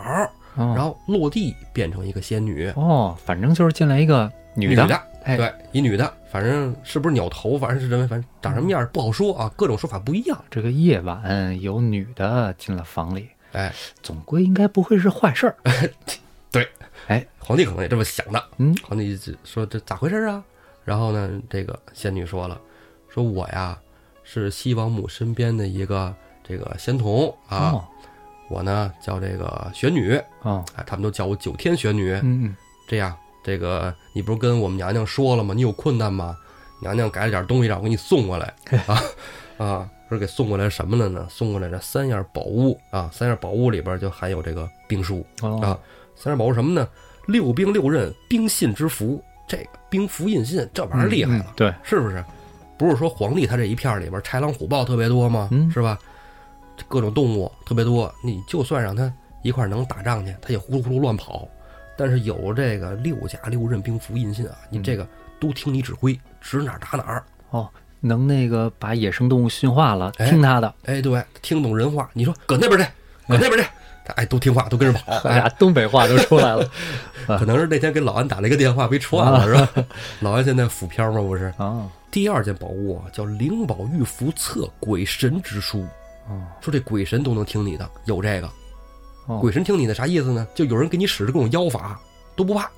哦，然后落地变成一个仙女，哦，反正就是进来一个女的，的，哎，对，一女的，反正是不是鸟头，反正是认为，反正长什么样不好说啊，各种说法不一样。这个夜晚有女的进了房里，哎，总归应该不会是坏事儿。皇帝可能也这么想的。嗯，皇帝就说这咋回事啊？然后呢，这个仙女说了，说我呀是西王母身边的一个这个仙童啊，哦，我呢叫这个玄女，啊，哎，他们都叫我九天玄女。嗯嗯，这样，这个你不是跟我们娘娘说了吗？你有困难吗？娘娘改了点东西让我给你送过来 啊。啊，说给送过来什么了呢？送过来这三样宝物啊，三样宝物里边就含有这个兵书哦啊。三样宝物什么呢？六兵六刃兵信之符，这个兵符印信这玩意儿厉害了，嗯对，是不是？不是说皇帝他这一片儿里边豺狼虎豹特别多吗？嗯是吧？各种动物特别多，你就算让他一块儿能打仗去，他也呼噜呼噜乱跑。但是有这个六甲六刃兵符印信啊，你这个都听你指挥，指哪儿打哪儿。哦，能那个把野生动物驯化了，哎听他的，哎，对，听懂人话。你说搁那边去，搁那边去，他哎都听话，都跟着跑。哎呀，东北话都出来了 可能是那天给老安打了一个电话被串了，是吧？老安现在浮漂吗？不是。啊，第二件宝物啊，叫灵宝玉符册鬼神之书。哦说这鬼神都能听你的，有这个哦，鬼神听你的啥意思呢？就有人给你使的各种妖法都不怕，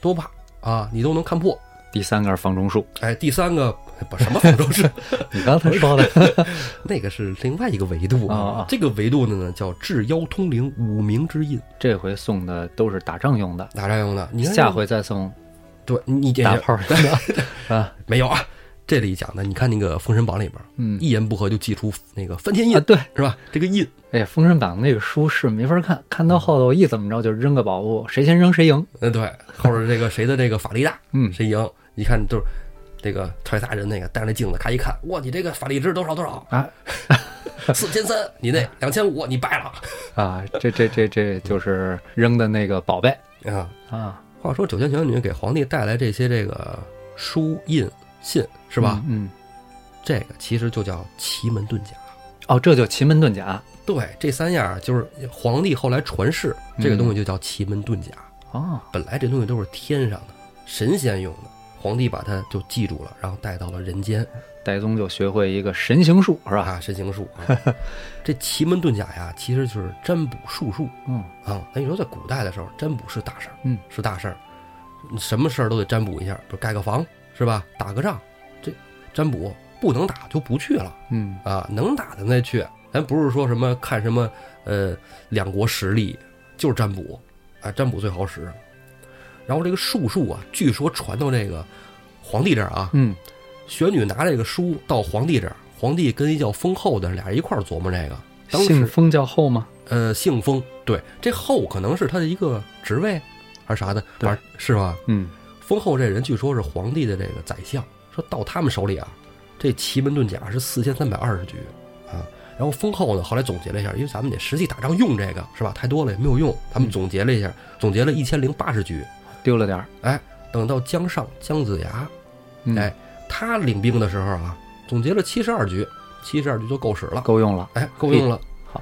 都不怕啊，你都能看破。第三个是方中术，哎，第三个不什么方中术？你刚才说的。那个是另外一个维度啊。啊这个维度的呢叫治妖通灵五明之印，这回送的都是打仗用的，打仗用的。你看下回再送对你这打炮 啊，没有啊？这里讲的，你看那个《封神榜》里边，嗯一言不合就祭出那个翻天印啊，，对，是吧？这个印哎呀，《封神榜》那个书是没法看，看到后头一怎么着就扔个宝物，谁先扔谁赢。嗯，对，后边这个谁的这个法力大，嗯谁赢？一看就是这个太大人那个带着那镜子，咔一看，哇，你这个法力值多少多少？啊 四千三，你那两千五，你败了啊，这这这这就是扔的那个宝贝啊！啊，话说九天玄女给皇帝带来这些这个书印信是吧？嗯，嗯这个其实就叫奇门遁甲。哦，这就奇门遁甲对，这三样就是皇帝后来传世，这个东西就叫奇门遁甲。哦，本来这东西都是天上的神仙用的，皇帝把它就记住了，然后带到了人间戴宗就学会一个神行术是吧？啊，神行术啊。这奇门遁甲呀，其实就是占卜术数嗯啊。那你说在古代的时候，占卜是大事儿，嗯，是大事儿，什么事儿都得占卜一下，比如盖个房是吧？打个仗，这占卜不能打就不去了嗯啊，能打的再去。咱不是说什么看什么呃两国实力，就是占卜啊，占卜最好使。然后这个术数啊，据说传到这个皇帝这儿啊，嗯玄女拿这个书到皇帝这儿，皇帝跟一叫封后的俩人一块儿琢磨这个。当时姓封叫后吗？呃，姓封，对，这后可能是他的一个职位还是啥的，对反正是吧？嗯封后这人据说是皇帝的这个宰相，说到他们手里啊，这奇门遁甲是四千三百二十局啊。然后封后呢，后来总结了一下，因为咱们得实际打仗用这个是吧？太多了也没有用，他们嗯总结了一下，总结了一千零八十局。丢了点儿。哎，等到姜尚、姜子牙，嗯哎，他领兵的时候啊，总结了七十二局，七十二局就够使了，够用了。哎，够用了。好，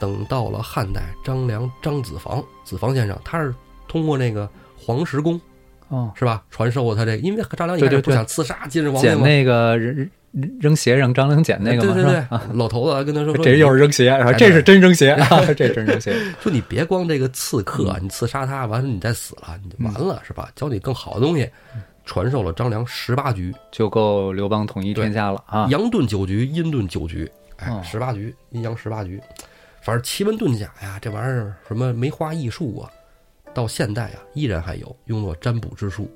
等到了汉代，张良、张子房，子房先生，他是通过那个黄石公哦，是吧，传授过他这个，因为张良一开始不想刺杀金日皇帝嘛，捡那个扔扔扔鞋让张良捡那个嘛，对对。对老头子还跟他说，说这又是扔鞋，这是真扔鞋啊！这真扔鞋。说你别光这个刺客，嗯。你刺杀他，完了你再死了，你就完了是吧？教你更好的东西，传授了张良十八局，就够刘邦统一天下了啊！阳遁九局，阴遁九局，哎哦，十八局，阴阳十八局，反正奇门遁甲呀，这玩意儿什么梅花易数啊，到现代啊依然还有用作占卜之术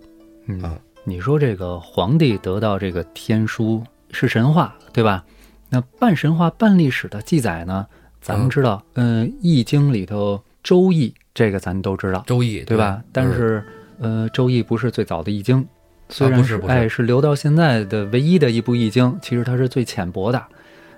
嗯啊，你说这个皇帝得到这个天书是神话，对吧？那半神话半历史的记载呢？咱们知道，嗯，《易经》里头《周易》这个咱都知道，周易对吧？但嗯是，呃，《周易》不是最早的易经，虽然是哎是留到现在的唯一的一部易经，其实它是最浅薄的。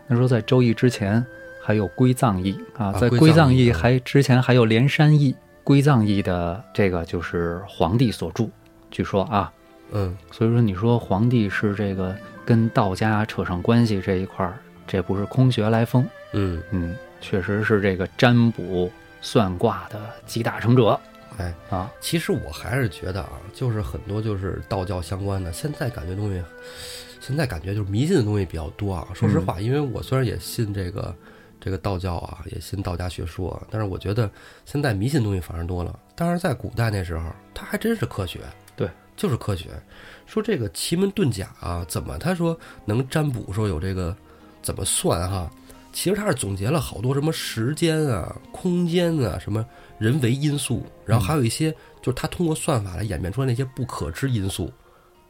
那说在《周易》之前还有《归藏易》啊，在《归归藏易》还之前还有《连山易》，《归藏易》的这个就是皇帝所著，据说啊，嗯，所以说你说皇帝是这个跟道家扯上关系这一块儿，这不是空穴来风，嗯。嗯，确实是这个占卜算卦的集大成者。哎，啊，其实我还是觉得啊，就是很多就是道教相关的，现在感觉东西，现在感觉就是迷信的东西比较多啊。说实话，因为我虽然也信这个这个道教啊，也信道家学说啊，但是我觉得现在迷信东西反而多了。但是在古代那时候，它还真是科学，对，就是科学。说这个奇门遁甲啊，怎么他说能占卜，说有这个怎么算哈？其实他是总结了好多什么时间啊、空间啊、什么人为因素，然后还有一些就是他通过算法来演变出来那些不可知因素，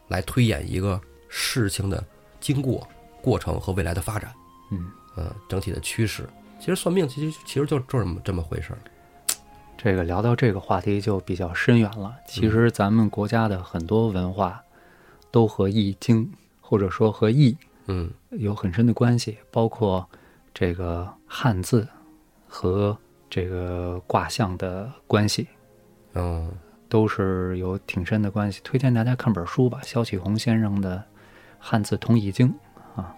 来推演一个事情的经过过程和未来的发展，嗯，嗯，整体的趋势。其实算命其实其实就就这么这么回事儿。这个聊到这个话题就比较深远了。其实咱们国家的很多文化都和《易经》或者说和易嗯有很深的关系，包括这个汉字和这个卦象的关系，嗯都是有挺深的关系。推荐大家看本书吧，萧启红先生的《汉字通易经》。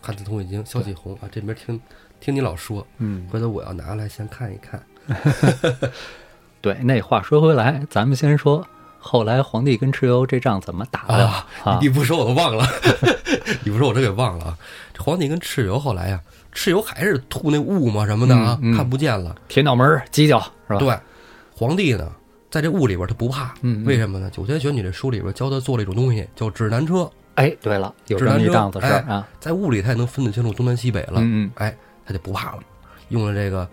汉字通已经，萧启红啊，这边听听你老说，嗯，回头我要拿来先看一看。对。那话说回来，咱们先说后来皇帝跟蚩尤这仗怎么打的啊啊你不说我都忘了，你不说我真 给忘了啊！这皇帝跟蚩尤后来呀、蚩尤还是吐那雾嘛什么的啊，嗯嗯看不见了。铁脑门儿犄角是吧？对，皇帝呢，在这雾里边他不怕，为什么呢？《九天玄女》这书里边教他做了一种东西，叫指南车，哎，对了，有这么一档子事儿啊。在雾里他也能分得清楚东南西北了。嗯嗯，哎，他就不怕了，用了这个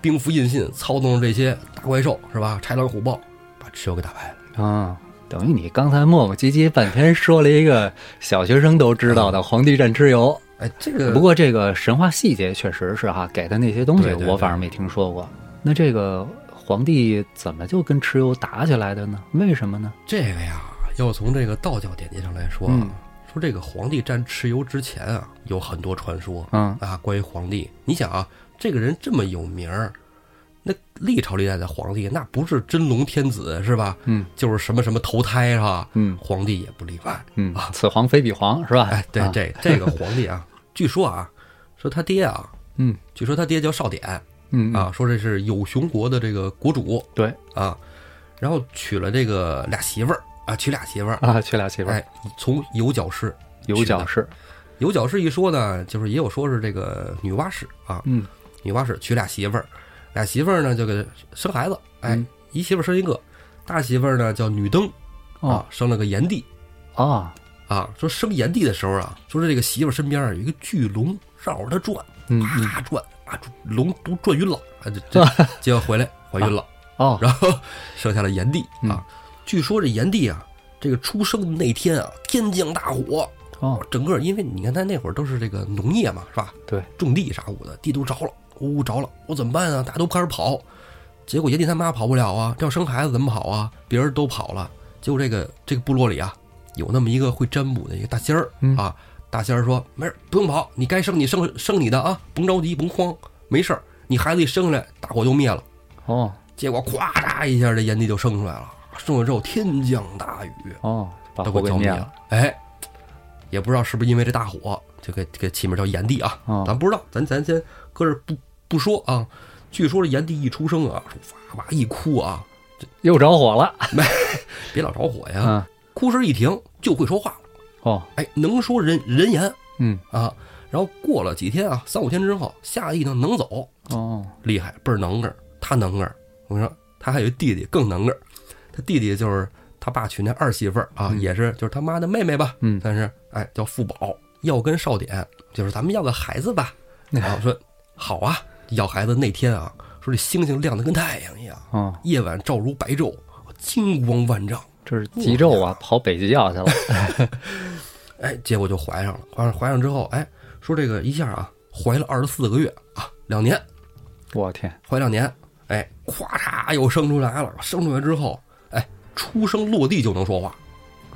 兵符印信，操纵这些大怪兽是吧？豺狼虎豹，把蚩尤给打败了。啊，等于你刚才磨磨唧唧半天说了一个小学生都知道的皇帝战蚩尤。哎，这个不过这个神话细节确实是哈，给的那些东西我反而没听说过。那这个皇帝怎么就跟蚩尤打起来的呢？为什么呢？这个呀，要从这个道教典籍上来说啊，嗯说这个皇帝占蚩尤之前啊，有很多传说嗯啊，关于皇帝。你想啊，这个人这么有名儿，那历朝历代的皇帝，那不是真龙天子是吧？嗯就是什么什么投胎是吧？嗯皇帝也不例外。嗯，此皇非彼皇是吧？哎，对，啊这这个皇帝啊，据说啊，说他爹啊，嗯据说他爹叫少典嗯啊，说这是有熊国的这个国主对啊，然后娶了这个俩媳妇儿啊，娶俩媳妇儿，啊，娶俩媳妇儿，哎，从有角氏，有角氏，有角氏一说呢，就是也有说是这个女娲氏啊，嗯。女娲氏娶俩媳妇儿，俩媳妇儿呢就给生孩子，哎嗯，一媳妇儿生一个，大媳妇儿呢叫女登哦啊，生了个炎帝啊，啊，说生炎帝的时候啊，说是这个媳妇儿身边啊有一个巨龙绕着她转，啪转啊，龙都转晕了，啊，这 这结果回来怀孕了，哦，然后生下了炎帝嗯啊。据说这炎帝啊，这个出生的那天啊，天降大火，哦，整个因为你看他那会儿都是这个农业嘛，是吧？对，种地啥物的，地都着了，呜呜、着了，我怎么办啊？大家都开始跑，结果炎帝他妈跑不了啊，这要生孩子怎么跑啊？别人都跑了，结果这个这个部落里啊，有那么一个会占卜的一个大仙儿、嗯啊，大仙儿说没事，不用跑，你该生你生生你的啊，甭着急，甭慌，没事儿，你孩子一生下来，大火就灭了。哦结果咵嚓一下，这炎帝就生出来了，生出来之后天降大雨，哦，把都火给浇灭了。。哎，也不知道是不是因为这大火，就给给起名叫炎帝啊。哦咱不知道，咱咱先搁这不不说啊。据说这炎帝一出生啊，哇哇一哭啊，又着火了。没 别老着火呀，嗯，哭声一停就会说话了，哦，哎，能说人人言嗯，啊。然后过了几天啊，三五天之后，下地呢能走，哦，厉害，倍儿能个儿。他能个儿，我跟你说，他还有一弟弟更能个儿。他弟弟就是他爸娶那二媳妇儿啊，嗯也是就是他妈的妹妹吧，嗯但是哎叫富宝，要跟少典，就是咱们要个孩子吧。然后说好啊，要孩子那天啊，说这星星亮的跟太阳一样，哦，夜晚照如白昼，金光万丈。这是极昼啊，跑北极要去了。哎，结果就怀上了，怀上怀上之后，哎，说这个一下啊，怀了二十四个月啊，两年，我天，怀两年，哎，咵嚓又生出来了，生出来之后，哎，出生落地就能说话，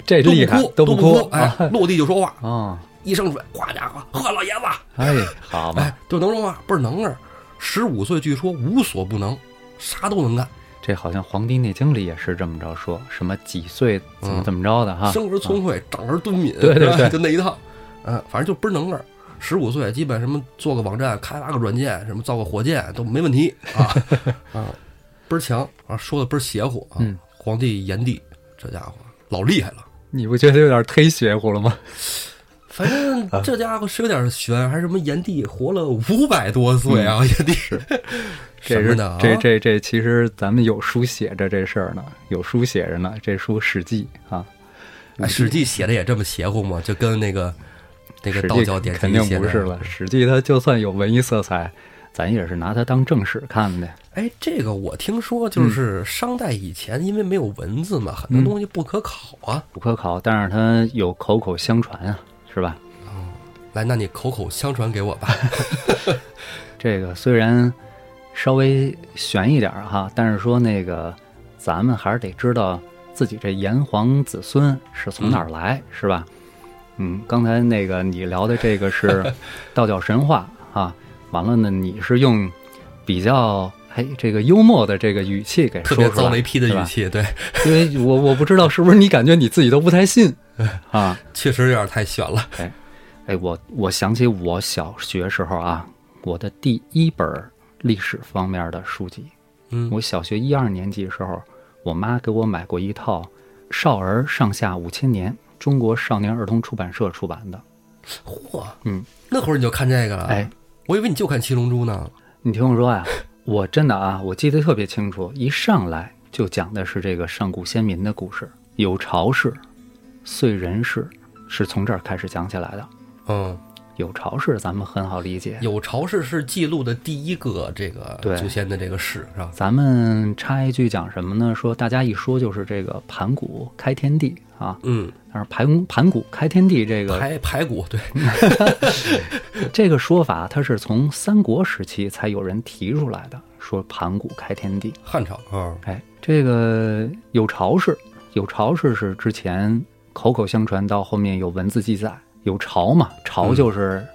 这厉害不，都不哭哎啊！，落地就说话，哦，一生出来，咵家伙，呵，老爷子，哎，好嘛，哎，就能说话，倍儿能儿。十五岁据说无所不能，啥都能干，这好像《黄帝内经》里也是这么着说，什么几岁怎么嗯。怎么着的哈。生而聪慧，长而敦敏，对对对。就那一套，嗯，反正就倍儿能儿。十五岁基本什么做个网站、开发个软件、什么造个火箭都没问题啊。啊，倍儿强啊，说的倍儿邪乎啊。嗯皇帝炎帝这家伙老厉害了，你不觉得有点忒邪乎了吗？反正这家伙是有点悬，还是什么炎帝活了五百多岁啊？炎帝是 么的啊？这这这，其实咱们有书写着这事儿呢，有书写着呢。这书《史记》啊，哎，《史记》写的也这么邪乎吗？就跟那个那个道教典籍肯定不是了，《史记》它就算有文艺色彩，咱也是拿它当正史看的。哎，这个我听说嗯就是商代以前因为没有文字嘛，很多东西不可考啊。不可考，但是它有口口相传啊，是吧？来，那你口口相传给我吧。这个虽然稍微悬一点儿哈，但是说那个咱们还是得知道自己这炎黄子孙是从哪儿来，是吧？嗯，刚才那个你聊的这个是道教神话啊，完了呢，你是用比较哎这个幽默的这个语气给特说出来，别遭雷劈的是吧？语气，对，因为我我不知道是不是你感觉你自己都不太信。啊？确实有点太悬了。哎，我我想起我小学时候啊，我的第一本历史方面的书籍，嗯，我小学一二年级的时候，我妈给我买过一套《少儿上下五千年》，中国少年儿童出版社出版的。嚯，嗯，那会儿你就看这个了？哎，，我以为你就看《七龙珠》呢。你听我说呀，我真的啊，我记得特别清楚，一上来就讲的是这个上古先民的故事，有巢氏、燧人氏，是从这儿开始讲起来的。嗯，有巢氏咱们很好理解，有巢氏是记录的第一个这个祖先的这个氏是吧？咱们插一句讲什么呢？说大家一说就是这个盘古开天地啊，嗯，但是盘盘古开天地这个排排骨对，这个说法，它是从三国时期才有人提出来的，说盘古开天地。汉朝啊，哎，这个有巢氏，有巢氏是之前口口相传到后面有文字记载，有巢嘛，巢就是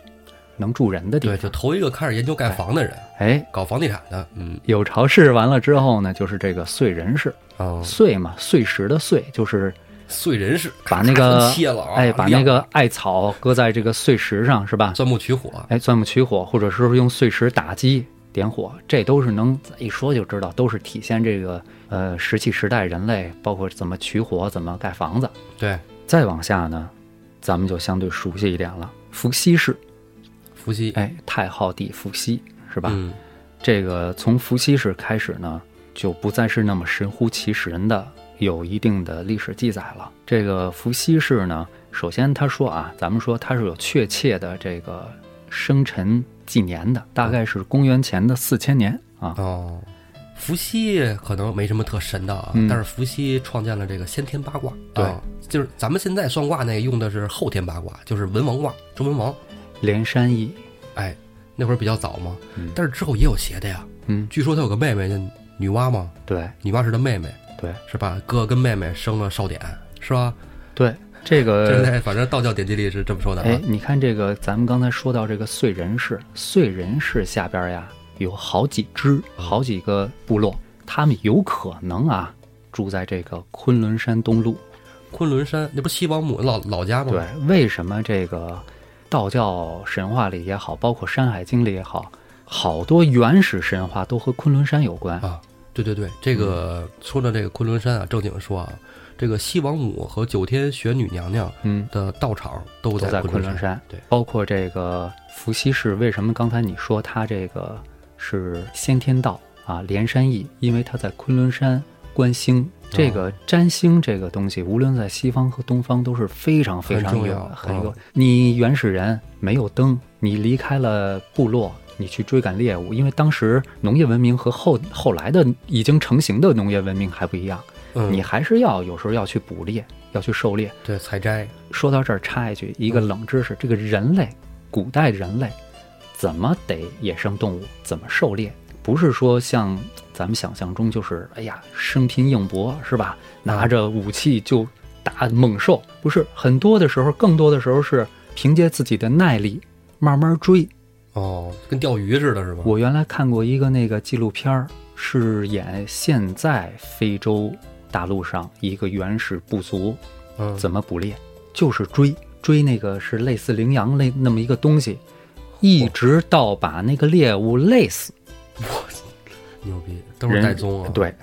能住人的地方对，方。就头一个开始研究盖房的人，哎，搞房地产的，嗯，有巢氏完了之后呢，就是这个燧人氏，哦，燧嘛，碎石的碎，就是燧人氏把那个切了啊，哎，把那个艾草搁在这个碎石上，是吧？钻木取火，哎，钻木取火，或者是用碎石打击点火，这都是能一说就知道，都是体现这个呃石器时代人类包括怎么取火、怎么盖房子。对，再往下呢，咱们就相对熟悉一点了。伏羲氏，伏羲，哎，太昊帝伏羲是吧？嗯，这个从伏羲氏开始呢，就不再是那么神乎其神的，有一定的历史记载了。这个伏羲氏呢，首先他说啊，咱们说他是有确切的这个生辰纪年的，大概是公元前的四千年啊。哦，伏羲可能没什么特神的啊，嗯。但是伏羲创建了这个先天八卦，对。啊就是咱们现在算卦那用的是后天八卦，就是文王卦，周文王，连山易，哎，那会儿比较早嘛，嗯。但是之后也有邪的呀，嗯，据说他有个妹妹叫女娲嘛，对。女娲是他妹妹，对。是吧？哥跟妹妹生了少典，是吧？对，这 这个在反正道教典籍里是这么说的哎啊，，你看这个，咱们刚才说到这个燧人氏，燧人氏下边呀有好几支、好几个部落，他们有可能啊住在这个昆仑山东麓。昆仑山那不西王母老老家吗？对，为什么这个道教神话里也好，包括《山海经》里也好，好多原始神话都和昆仑山有关。啊，对对对，这个说到这个昆仑山啊，正经说啊，这个西王母和九天玄女娘娘嗯，的道场都都在。昆仑山。对，包括这个伏羲氏，为什么刚才你说他这个是先天道啊？连山易，因为他在昆仑山观星。这个占星这个东西，无论在西方和东方都是非常非常有很重要很有嗯。你原始人没有灯，你离开了部落，你去追赶猎物，因为当时农业文明和后后来的已经成型的农业文明还不一样，嗯，你还是要有时候要去捕猎，要去狩猎。对采摘，说到这儿插一句，一个冷知识：这个人类，古代人类怎么逮野生动物，怎么狩猎？不是说像咱们想象中，就是哎呀生拼硬搏是吧？拿着武器就打猛兽，不是很多的时候，更多的时候是凭借自己的耐力慢慢追。哦，跟钓鱼似的，是吧？我原来看过一个那个纪录片儿，是演现在非洲大陆上一个原始部族嗯，怎么捕猎，就是追追那个是类似羚羊类那么一个东西，一直到把那个猎物累死。我牛逼，都是人带宗啊。，对，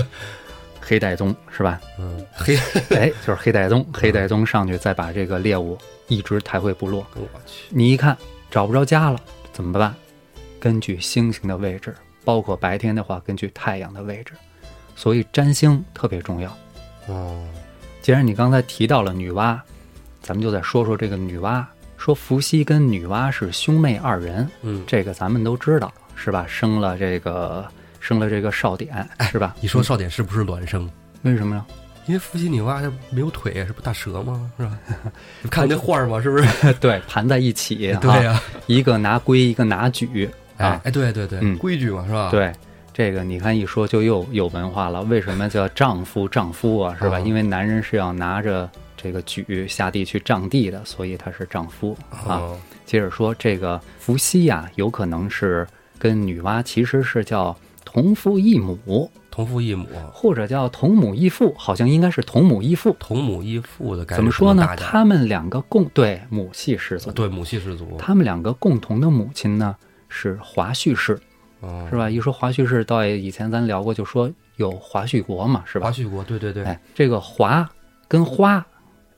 黑带宗是吧？嗯，黑，哎，就是黑带宗，黑带宗上去再把这个猎物一直抬回部落。我去，你一看找不着家了，怎么办？根据星星的位置，包括白天的话，根据太阳的位置，所以占星特别重要。哦，既然你刚才提到了女娲，咱们就再说说这个女娲。说伏羲跟女娲是兄妹二人，嗯，这个咱们都知道，是吧？生了这个生了这个少典，是吧？你说少典是不是孪生？为什么呀？因为伏羲女娲她没有腿，是不大蛇吗？是吧？你看那画儿吗？是不是？对，盘在一起，对啊呀、一个拿规，一个拿矩哎对对对，嗯规矩嘛，是吧？，对，这个你看一说就又有文化了。为什么叫丈夫丈夫啊？是吧？哦因为男人是要拿着这个举下地去丈地的，所以他是丈夫啊。哦，接着说，这个伏羲呀、有可能是跟女娲其实是叫同父异母，同父异母，或者叫同母异父，好像应该是同母异父。同母异父的感觉。怎么说呢？他们两个共对母系氏族，对母系氏族，他们两个共同的母亲呢是华胥氏，哦是吧？一说华胥氏，到以前咱聊过，就说有华胥国嘛，是吧？华胥国，对对对，哎，这个华跟花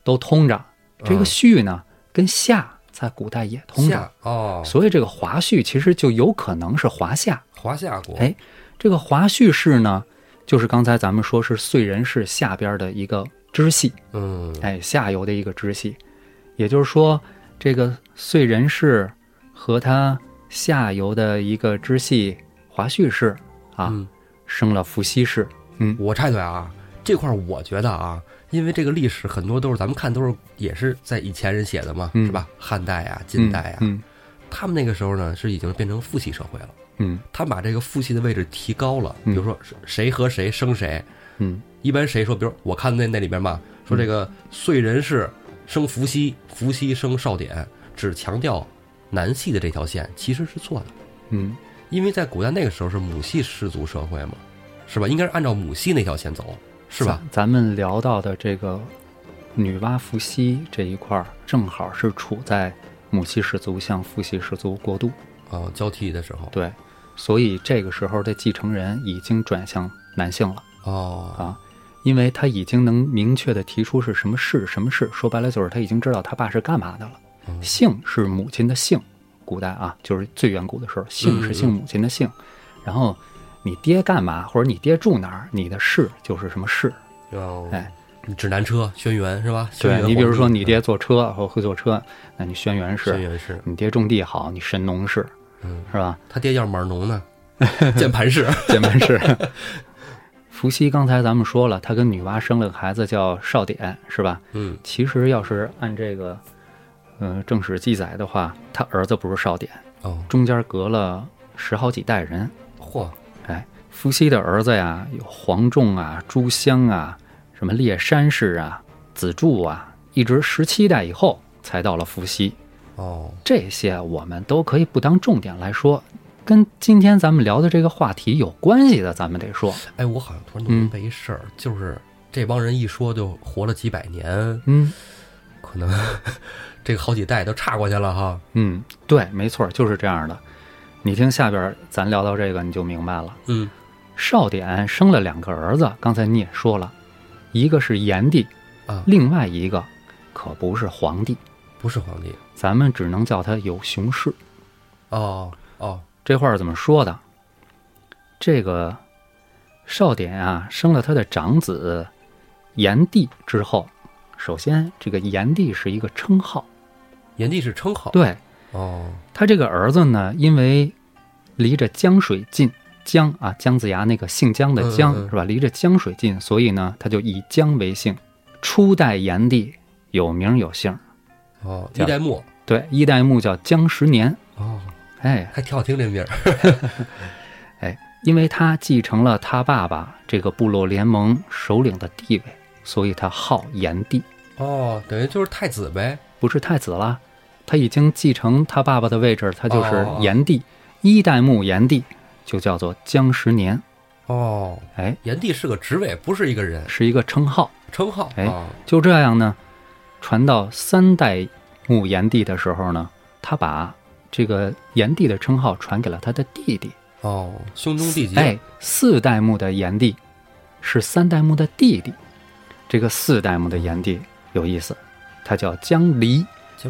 都通着，这个嗯胥呢跟夏在古代也通着，哦，所以这个华胥其实就有可能是华夏。华夏国，哎，这个华胥氏呢，就是刚才咱们说是燧人氏下边的一个支系，嗯，哎，下游的一个支系。也就是说，这个燧人氏和他下游的一个支系华胥氏啊，嗯。生了伏羲氏。嗯。我插嘴啊，这块儿我觉得啊，因为这个历史很多都是咱们看都是也是在以前人写的嘛，嗯。是吧？汉代啊，近代啊，嗯他们那个时候呢是已经变成父系社会了，嗯。他们把这个父系的位置提高了，嗯。比如说谁和谁生谁，嗯。一般谁说，比如我看那那里边嘛，说这个燧人氏生伏羲，伏羲生少典，只强调男系的这条线，其实是错的，嗯。因为在古代那个时候是母系氏族社会嘛，是吧？应该是按照母系那条线走，是吧？咱？们聊到的这个女娲伏羲这一块儿，正好是处在母系氏族向父系氏族过渡。哦，交替的时候，对，所以这个时候的继承人已经转向男性了哦，啊，因为他已经能明确的提出是什么氏什么氏，说白了就是他已经知道他爸是干嘛的了。嗯姓是母亲的姓，古代啊，就是最远古的时候，姓是姓母亲的姓。然后你爹干嘛，或者你爹住哪儿，你的市就是什么市。哦，哎，指南车轩辕是吧？对你比如说你爹坐车或会坐车，那你轩辕氏；轩辕氏，你爹种地好，你神农氏，嗯，是吧？他爹要是码农呢，键盘氏，键盘氏。伏羲刚才咱们说了，他跟女娲生了个孩子叫少典，是吧？嗯，其实要是按这个，呃，正史记载的话，他儿子不是少典，哦，中间隔了十好几代人。嚯，哎，伏羲的儿子呀，有黄仲啊、朱襄啊、什么烈山氏啊、子柱啊，一直十七代以后才到了伏羲。哦，这些我们都可以不当重点来说，跟今天咱们聊的这个话题有关系的，咱们得说。哎，我好像突然弄明白一事儿，就是这帮人一说就活了几百年，嗯可能 这个好几代都差过去了哈。嗯，对，没错，就是这样的。你听下边咱聊到这个，你就明白了。嗯，少典生了两个儿子，刚才你也说了，一个是炎帝，啊另外一个可不是皇帝，不是皇帝。咱们只能叫他有熊氏。哦哦，这话是怎么说的？这个少典啊，生了他的长子炎帝之后，首先这个炎帝是一个称号，炎帝是称号。对哦，他这个儿子呢，因为离着江水近，姜啊姜子牙那个姓姜的姜、是吧？离着江水近，所以呢，他就以姜为姓。初代炎帝有名有姓，哦，叫一代末。对，一代目叫姜十年。哦，哎还挺好听这名儿。哎，因为他继承了他爸爸这个部落联盟首领的地位，所以他号炎帝，哦，等于就是太子呗。不是太子了。他已经继承他爸爸的位置，他就是哦炎帝。一代目炎帝就叫做姜十年。哦，哎，炎帝是个职位，不是一个人，是一个称号。称号。哎哦就这样呢，传到三代目炎帝的时候呢，他把这个炎帝的称号传给了他的弟弟。哦，兄终弟及。哎，四代目的炎帝是三代目的弟弟。这个四代目的炎帝有意思，他叫。姜离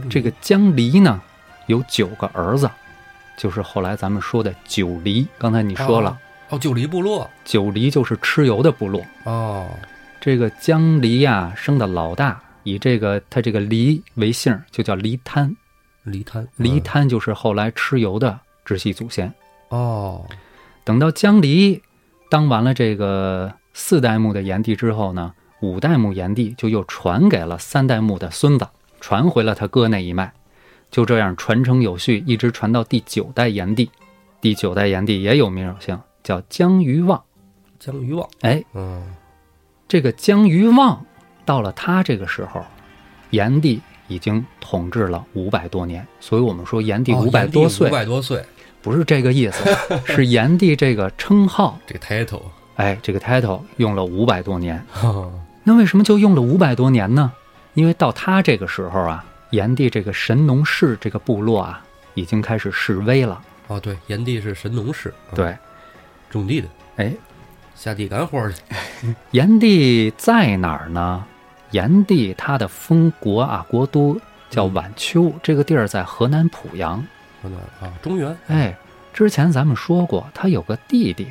这个姜离呢，有九个儿子，就是后来咱们说的九黎。刚才你说了，哦，九黎部落。九黎就是蚩尤的部落。哦，这个姜黎呀、生的老大，以这个他这个黎为姓，就叫黎滩。黎滩。黎滩就是后来蚩尤的直系祖先。哦，等到姜黎当完了这个四代目的炎帝之后呢，五代目炎帝就又传给了三代目的孙子，传回了他哥那一脉，就这样传承有序，一直传到第九代炎帝。第九代炎帝也有名有姓，叫姜于望。姜于望，哎，嗯，这个姜于望到了他这个时候，炎帝已经统治了五百多年，所以我们说炎帝哦五百多岁，五百多岁，不是这个意思，是炎帝这个称号，这个 title，哎，这个 title 用了五百多年。哦那为什么就用了五百多年呢？因为到他这个时候啊，炎帝这个神农氏这个部落啊，已经开始示威了。哦，对，炎帝是神农氏，啊，对，种地的，哎，下地干活去，炎帝在哪儿呢？炎帝他的封国啊，国都叫晚秋，这个地儿在河南濮阳。河南啊，中原，哎，之前咱们说过，他有个弟弟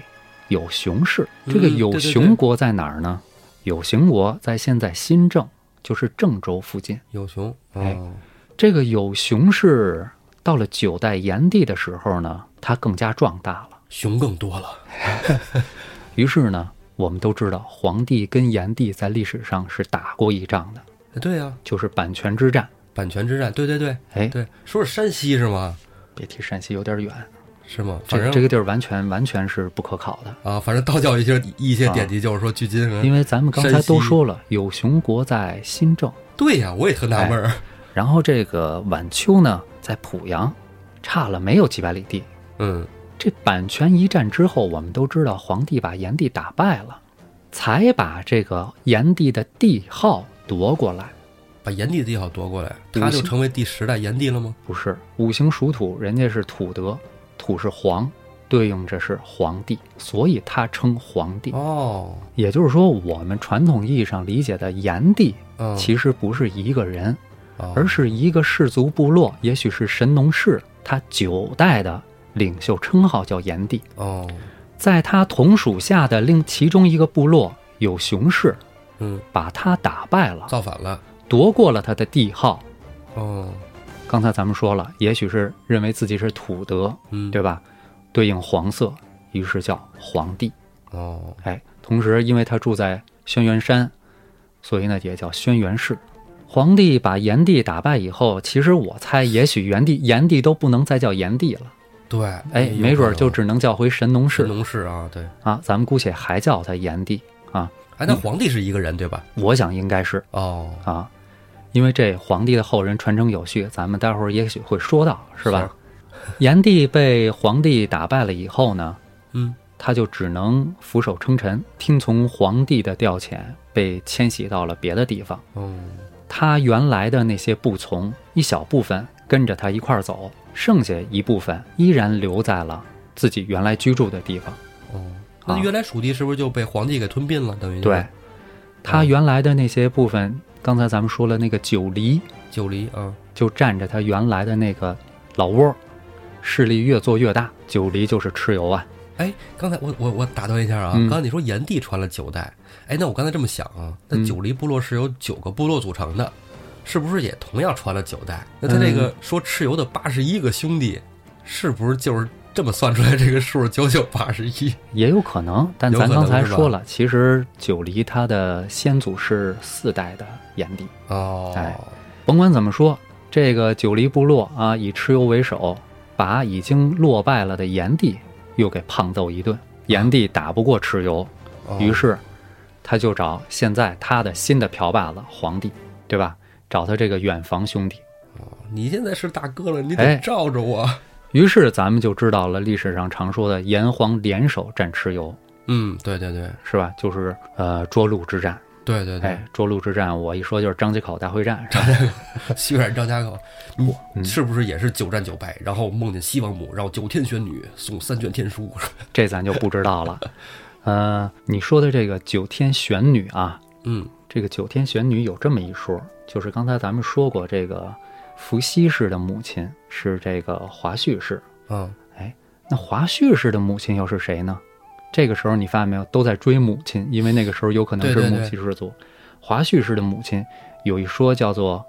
有熊氏。这个有熊国在哪儿呢？有熊国在现在新郑，就是郑州附近。有熊，哎哦，这个有熊是到了九代炎帝的时候呢，它更加壮大了。熊更多了，于是呢，我们都知道黄帝跟炎帝在历史上是打过一仗的，哎对呀，就是阪泉之战。阪泉之战，对对对哎，对，说是山西是吗？别提山西有点远，是吗？反正这这个地儿完全完全是不可考的，啊，反正道教一些一些典籍就是说，距今因为咱们刚才都说了，有熊国在新郑，对呀，我也特纳闷儿，然后这个晚秋呢在濮阳，差了没有几百里地。嗯，这阪泉一战之后，我们都知道皇帝把炎帝打败了，才把这个炎帝的帝号夺过来。把炎帝的帝号夺过来，他就成为第十代炎帝了吗？不是五行属土，人家是土德，土是黄，对应着是皇帝，所以他称皇帝。哦，也就是说，我们传统意义上理解的炎帝，嗯，其实不是一个人，哦而是一个氏族部落，也许是神农氏，他九代的领袖称号叫炎帝。哦，在他同属下的另其中一个部落有熊氏，嗯，把他打败了，造反了，夺过了他的帝号。哦，刚才咱们说了，也许是认为自己是土德，嗯，对吧？对应黄色，于是叫黄帝。哦，哎，同时因为他住在轩辕山，所以呢也叫轩辕氏。皇帝把炎帝打败以后，其实我猜，也许炎帝炎帝都不能再叫炎帝了，对，哎，没准儿就只能叫回神农氏神农氏啊，对，啊。咱们姑且还叫他炎帝啊，哎，那皇帝是一个人对吧？我想应该是哦，啊，因为这皇帝的后人传承有序，咱们待会儿也许会说到，是吧？炎帝被皇帝打败了以后呢，嗯，他就只能俯首称臣，听从皇帝的调遣，被迁徙到了别的地方。嗯，他原来的那些部从，一小部分跟着他一块儿走，剩下一部分依然留在了自己原来居住的地方。哦，那原来蜀地是不是就被皇帝给吞并了？等于就是对，他原来的那些部分，刚才咱们说了，那个九黎九黎啊，就占着他原来的那个老窝，势力越做越大。九黎就是蚩尤啊，哎，刚才我我我打断一下啊，嗯刚才你说炎帝传了九代，哎，那我刚才这么想啊，那嗯九黎部落是由九个部落组成的，是不是也同样传了九代？那他这嗯个说蚩尤的八十一个兄弟，是不是就是这么算出来这个数九九八十一？也有可能。但咱刚才说了，其实九黎他的先祖是四代的炎帝。哦，哎甭管怎么说，这个九黎部落啊，以蚩尤为首，把已经落败了的炎帝又给胖揍一顿。炎帝打不过蚩尤，哦于是他就找现在他的新的瓢把子皇帝，对吧？找他这个远房兄弟。你现在是大哥了，你哎得罩着我。于是咱们就知道了历史上常说的炎黄联手战蚩尤，嗯，对对对是吧？就是呃涿鹿之战。对对对哎，，涿鹿之战，我一说就是张家口大会战，是吧？血染张家口，你嗯是不是也是九战九败？然后梦见西王母，然后九天玄女送三卷天书。这咱就不知道了。呃，你说的这个九天玄女啊，嗯这个九天玄女有这么一说，就是刚才咱们说过，这个伏羲氏的母亲是这个华胥氏，嗯，哎，那华胥氏的母亲又是谁呢？这个时候你发现没有，都在追母亲，因为那个时候有可能是母系氏族。华胥氏的母亲有一说叫做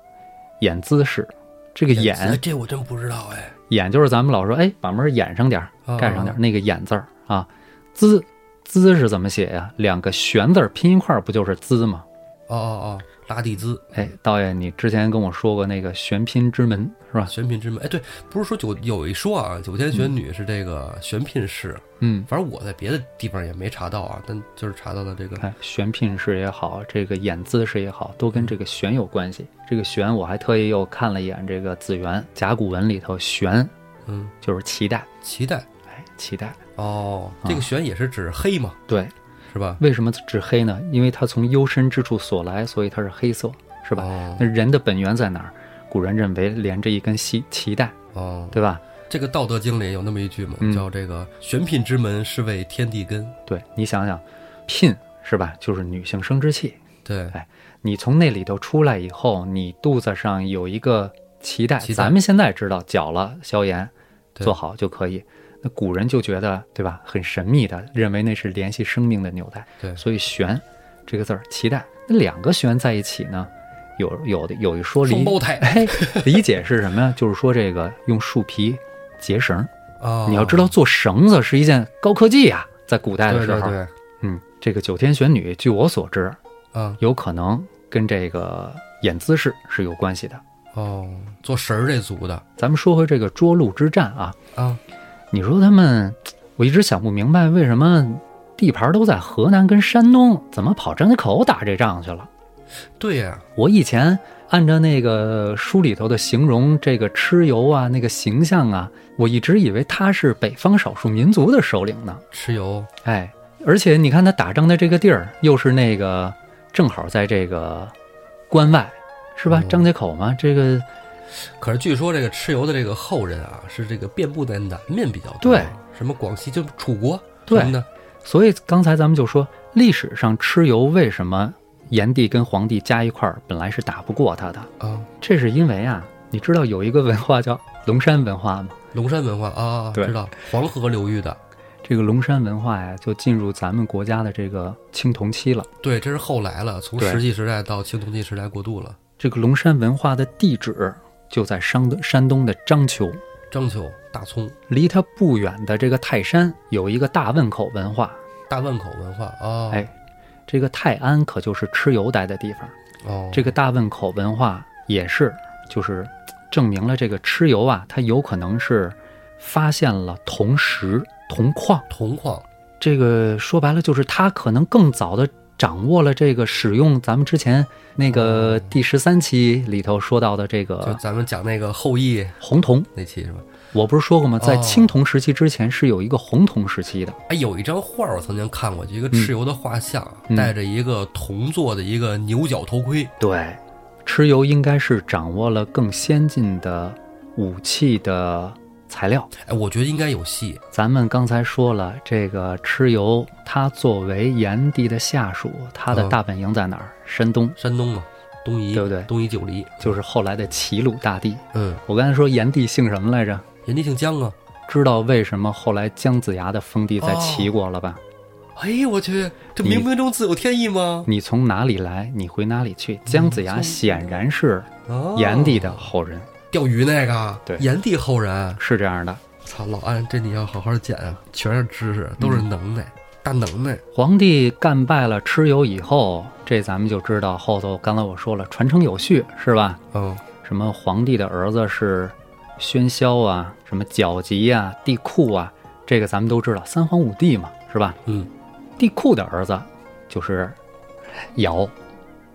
演姿氏，这个哎演这我真不知道哎。演就是咱们老说，哎，把门掩上点儿，啊盖上点儿，那个演字儿啊，姿姿是怎么写呀？两个玄字儿拼一块儿，不就是姿吗？哦哦哦，拉蒂兹，哎，导演，你之前跟我说过那个玄牝之门是吧？玄牝之门。哎，对，不是说九有一说啊，九天玄女是这个玄牝氏，嗯，反正我在别的地方也没查到啊，但就是查到了这个哎玄牝氏也好，这个演姿氏也好，都跟这个玄有关系。这个玄，我还特意又看了一眼这个字源，甲骨文里头玄嗯就是脐带，脐带。哎，脐带。哦，啊这个玄也是指黑嘛，对，是吧？为什么指黑呢？因为它从幽深之处所来，所以它是黑色，是吧？哦那人的本源在哪儿？古人认为连着一根系脐带，哦，对吧？这个《道德经》里有那么一句嘛，嗯叫这个“玄牝之门，是为天地根对你想想，牝是吧？就是女性生殖器。”。对，哎你从那里头出来以后，你肚子上有一个脐带，咱们现在知道绞了消炎，对做好就可以。那古人就觉得对吧，很神秘的，认为那是联系生命的纽带。对所以“玄”这个字儿，脐带，那两个“玄”在一起呢，有有的有一说理双，胞胎哎，理解是什么呀？就是说这个用树皮结绳。啊！你要知道，做绳子是一件高科技呀、在古代的时候，对对对，嗯，这个九天玄女，据我所知，嗯有可能跟这个演姿势是有关系的。哦，做绳儿这族的咱们说回这个涿鹿之战啊，啊，你说他们，我一直想不明白，为什么地盘都在河南跟山东，怎么跑张家口打这仗去了？对呀，我以前按照那个书里头的形容，这个蚩尤啊，那个形象啊，我一直以为他是北方少数民族的首领呢。蚩尤哎，而且你看他打仗的这个地儿，又是那个正好在这个关外，是吧？哦张家口嘛，这个可是据说这个蚩尤的这个后人啊，是这个遍布在南面比较多，对，什么广西就楚国对什么的，所以刚才咱们就说，历史上蚩尤为什么炎帝跟黄帝加一块儿本来是打不过他的？啊，这是因为啊，你知道有一个文化叫龙山文化吗？龙山文化啊，对知道黄河流域的，这个龙山文化呀，就进入咱们国家的这个青铜期了。对，这是后来了，从石器时代到青铜器时代过渡了。这个龙山文化的地址就在山东山东的章丘，章丘、大葱、离它不远的这个泰山有一个大汶口文化。大汶口文化啊，哎，这个泰安可就是蚩尤待的地方。哦，这个大汶口文化也是，就是证明了这个蚩尤啊，他有可能是发现了铜石、铜矿。铜矿这个说白了，就是他可能更早的掌握了这个使用咱们之前那个哦第十三期里头说到的这个就咱们讲那个后羿红铜。那期是吧？我不是说过吗？在哦青铜时期之前是有一个红铜时期的。哎，有一张画儿我曾经看过，就一个蚩尤的画像，嗯戴着一个铜做的一个牛角头盔。对，蚩尤应该是掌握了更先进的武器的材料。哎，我觉得应该有戏。咱们刚才说了，这个蚩尤他作为炎帝的下属，他的嗯大本营在哪儿？山东，山东嘛，东夷对不对东夷九黎，就是后来的齐鲁大地。嗯，我刚才说炎帝姓什么来着？炎帝姓姜啊。知道为什么后来姜子牙的封地在齐国了吧？哎，我去，这冥冥中自有天意吗？你从哪里来，你回哪里去。姜子牙显然是哦炎帝的后人，钓鱼那个，对炎帝后人。是这样的。操，老安，这你要好好捡啊，全是知识，都是能耐，大能耐。皇帝干败了蚩尤以后，这咱们就知道后头，刚才我说了，传承有序是吧？嗯，什么皇帝的儿子是喧嚣啊，什么角吉啊、帝喾啊，这个咱们都知道，三皇五帝嘛，是吧？嗯，帝喾的儿子就是尧，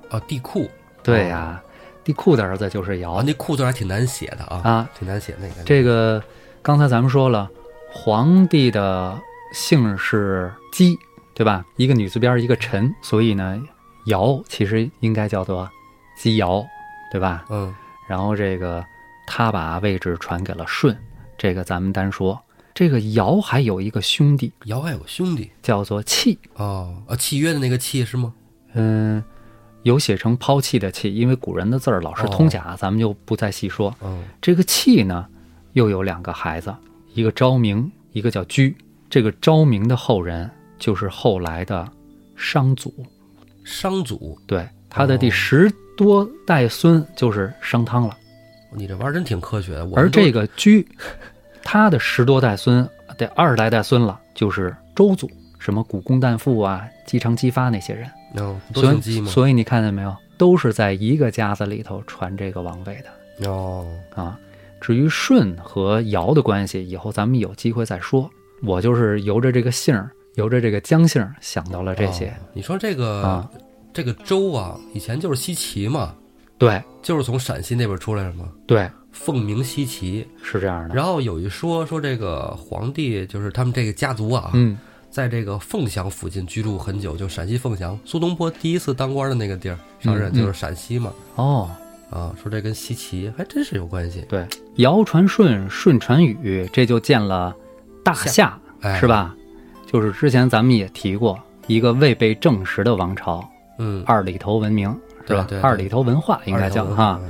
啊，地库对呀、帝喾的儿子就是啊，尧那库字还挺难写的啊，啊。挺难写那个。这个刚才咱们说了，皇帝的姓是姬，对吧？一个女字边一个臣，所以呢，尧其实应该叫做姬尧，对吧？嗯，然后这个他把位置传给了舜，这个咱们单说。这个尧还有一个兄弟尧还有个兄弟叫做契，哦，啊，契约的那个契是吗？嗯，有写成抛弃的弃，因为古人的字儿老是通假，咱们就不再细说。嗯，这个弃呢，又有两个孩子，一个昭明，一个叫居。这个昭明的后人就是后来的商祖，商祖，对，他的第哦十多代孙就是商汤了。你这玩意儿真挺科学的。而这个居，他的十多代孙，得二十来代孙了，就是周祖，什么古公旦父啊、姬昌、姬发那些人。哦，所以所以你看见没有，都是在一个家子里头传这个王位的哦，啊。至于舜和尧的关系，以后咱们有机会再说。我就是由着这个姓儿，由着这个姜姓儿想到了这些哦你说这个、啊。这个周啊，以前就是西岐嘛，对就是从陕西那边出来的嘛，对，凤鸣西岐。是这样的。然后有一说说这个皇帝就是他们这个家族啊，嗯，在这个凤翔附近居住很久，就陕西凤翔。苏东坡第一次当官的那个地儿上任就是陕西嘛，哦，啊，说这跟西岐还真是有关系，对，尧传舜，舜传禹，这就建了大夏，哎，是？吧？就是之前咱们也提过一个未被证实的王朝嗯，二里头文明，是吧对对？对二里头文化应该叫哈。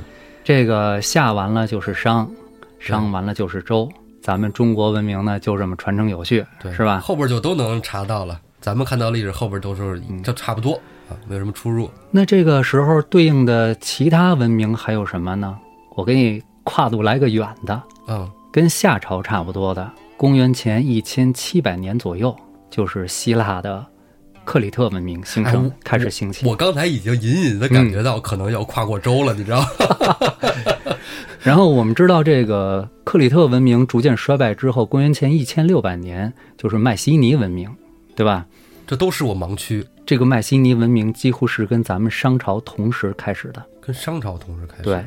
这个夏完了就是商，商完了就是周，咱们中国文明呢就这么传承有序，对，是吧？后边就都能查到了，咱们看到历史后边都是嗯就差不多啊，没有什么出入。那这个时候对应的其他文明还有什么呢？我给你跨度来个远的，嗯，跟夏朝差不多的，公元前一千七百年左右，就是希腊的克里特文明兴盛哎我，开始兴起。我刚才已经隐隐的感觉到可能要跨过州了，你知道吗？然后我们知道，这个克里特文明逐渐衰败之后，公元前一千六百年就是迈锡尼文明，对吧？这都是我盲区，这个迈锡尼文明几乎是跟咱们商朝同时开始的。跟商朝同时开始对的。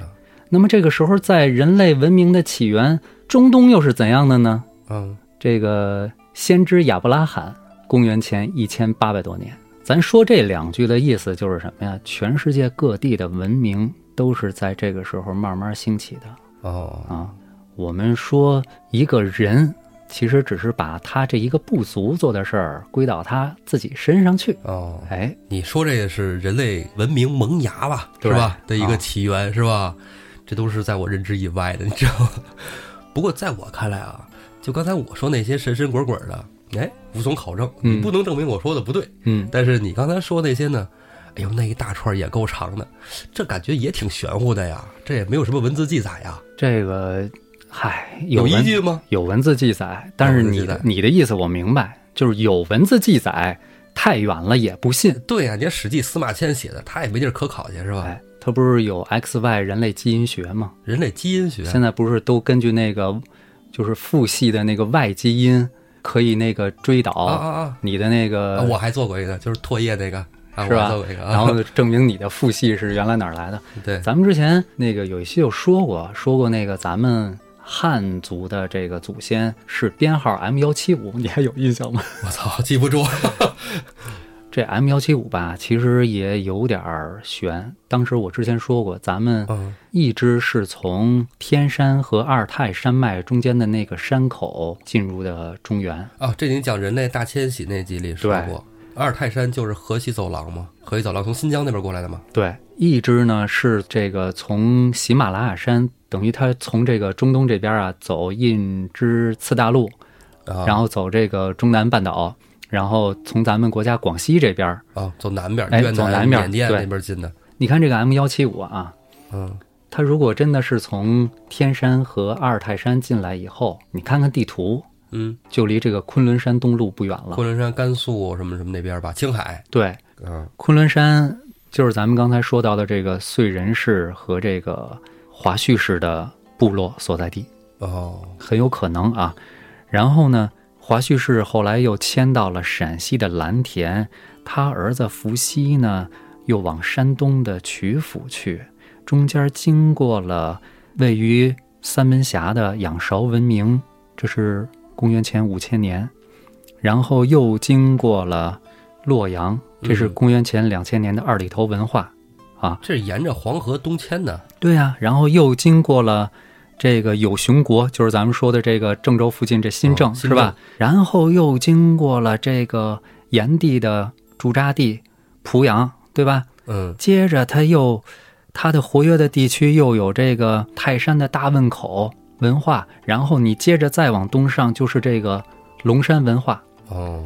那么这个时候，在人类文明的起源，中东又是怎样的呢？嗯，这个先知亚伯拉罕，公元前一千八百多年。咱说这两句的意思就是什么呀？全世界各地的文明都是在这个时候慢慢兴起的哦，啊。我们说一个人，其实只是把他这一个部族做的事儿归到他自己身上去。哦，哎，你说这个是人类文明萌芽吧，是对吧？的一啊个起源、是吧？这都是在我认知以外的，你知道吗？不过在我看来啊，就刚才我说那些神神鬼鬼的，哎，无从考证，你嗯不能证明我说的不对。嗯，但是你刚才说那些呢，哎呦，那一大串也够长的，这感觉也挺玄乎的呀，这也没有什么文字记载呀，这个，嗨，有依据吗？有文字记载，但是你的你的意思我明白，就是有文字记载，太远了也不信。对呀、你看《史记》司马迁写的，他也没地儿可考去，是吧？哎，他不是有 X Y 人类基因学吗？人类基因学，现在不是都根据那个就是父系的那个 Y 基因，可以那个追啊导啊啊！你的那啊个，我还做过一个，就是唾液那个，啊，是吧然后证明你的父系是原来哪儿来的。对，咱们之前那个有一期有说过，说过那个咱们汉族的这个祖先是编号 M 幺七五，你还有印象吗？我操，记不住。这 M 幺七五吧，其实也有点儿悬。当时我之前说过，咱们嗯一直是从天山和阿尔泰山脉中间的那个山口进入的中原。啊，这你讲人类大迁徙那集里说对过，阿尔泰山就是河西走廊嘛，河西走廊从新疆那边过来的嘛。对，一支呢是这个从喜马拉雅山，等于它从这个中东这边啊走印支次大陆，啊，然后走这个中南半岛，然后从咱们国家广西这边，啊，走南边，哎走南边缅甸对那边进的。你看这个 M 幺七五啊，嗯，它如果真的是从天山和阿尔泰山进来以后，你看看地图，嗯，就离这个昆仑山东路不远了。昆仑山、甘肃什么什么那边吧，青海。对，嗯昆仑山就是咱们刚才说到的这个燧人氏和这个华胥氏的部落所在地，哦，很有可能啊。然后呢，华胥氏后来又迁到了陕西的蓝田，他儿子伏羲呢又往山东的曲阜去，中间经过了位于三门峡的仰韶文明，这是公元前五千年，然后又经过了洛阳，这是嗯公元前两千年的二里头文化啊。这是沿着黄河东迁的。对呀、然后又经过了这个有熊国，就是咱们说的这个郑州附近这新郑、哦是吧？然后又经过了这个炎帝的驻扎地濮阳，对吧？嗯接着他又他的活跃的地区又有这个泰山的大汶口文化，然后你接着再往东上就是这个龙山文化，哦，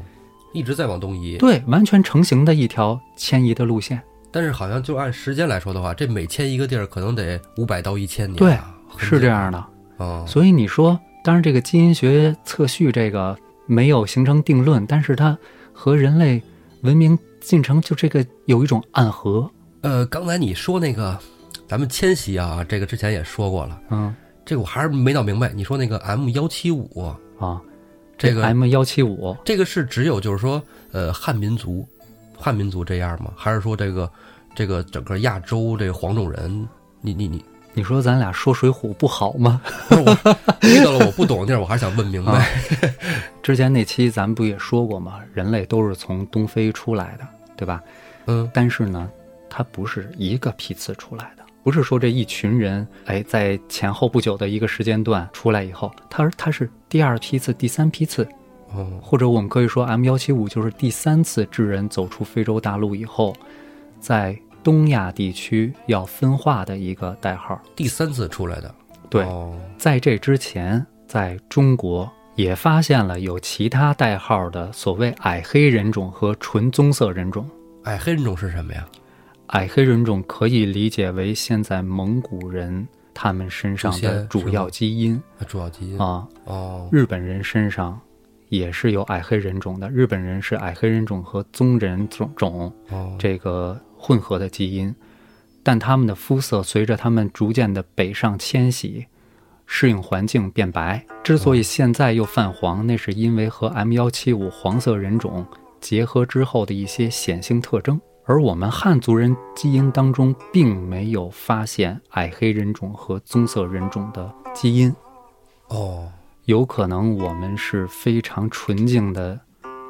一直在往东移。对，完全成型的一条迁移的路线。但是好像就按时间来说的话，这每迁一个地儿可能得五百到一千年、对是这样的。哦，所以你说，当然这个基因学测序这个没有形成定论，但是它和人类文明进程就这个有一种暗合，呃，刚才你说那个咱们迁徙啊，这个之前也说过了，嗯这个我还是没闹明白。你说那个 M 幺七五，啊，这个 M 幺七五，这个是只有就是说呃汉民族，汉民族这样吗？还是说这个这个整个亚洲这个黄种人？你你你，你说咱俩说水浒不好吗？不 是我遇到了我不懂的地儿，我还是想问明白。啊之前那期咱们不也说过吗？人类都是从东非出来的，对吧？嗯但是呢，它不是一个批次出来的，不是说这一群人，哎，在前后不久的一个时间段出来以后，它它是第二批次、第三批次，哦或者我们可以说 M 幺七五就是第三次智人走出非洲大陆以后，在东亚地区要分化的一个代号。第三次出来的，对，哦在这之前，在中国也发现了有其他代号的所谓矮黑人种和纯棕色人种。矮，黑人种是什么呀？矮黑人种可以理解为现在蒙古人他们身上的主要基因主要基因啊。哦日本人身上也是有矮黑人种的，日本人是矮黑人种和棕人种种哦这个混合的基因，但他们的肤色随着他们逐渐的北上迁徙，适应环境变白。之所以现在又泛黄，那是因为和 M 幺七五黄色人种结合之后的一些显性特征。而我们汉族人基因当中并没有发现矮黑人种和棕色人种的基因，哦有可能我们是非常纯净的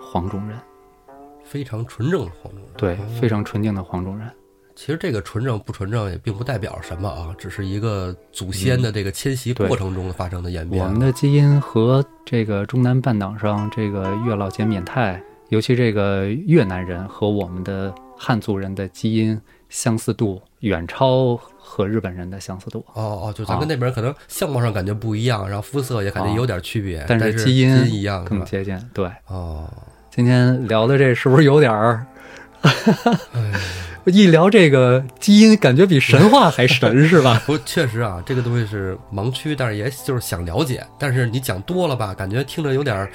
黄种人，非常纯正的黄种人。对哦，非常纯净的黄种人。其实这个纯正不纯正也并不代表什么啊，只是一个祖先的这个迁徙过程中发生的演变。我们的基因和这个中南半岛上这个月老减缅泰，尤其这个越南人和我们的汉族人的基因相似度远超和日本人的相似度。哦哦，就咱跟那边可能相貌上感觉不一样，然后肤色也感觉有点区别，但是基因一样？更接近。对，哦，今天聊的这是不是有点儿？哎，一聊这个基因，感觉比神话还神，是吧？不，确实啊，这个东西是盲区，但是也就是想了解，但是你讲多了吧，感觉听着有点儿，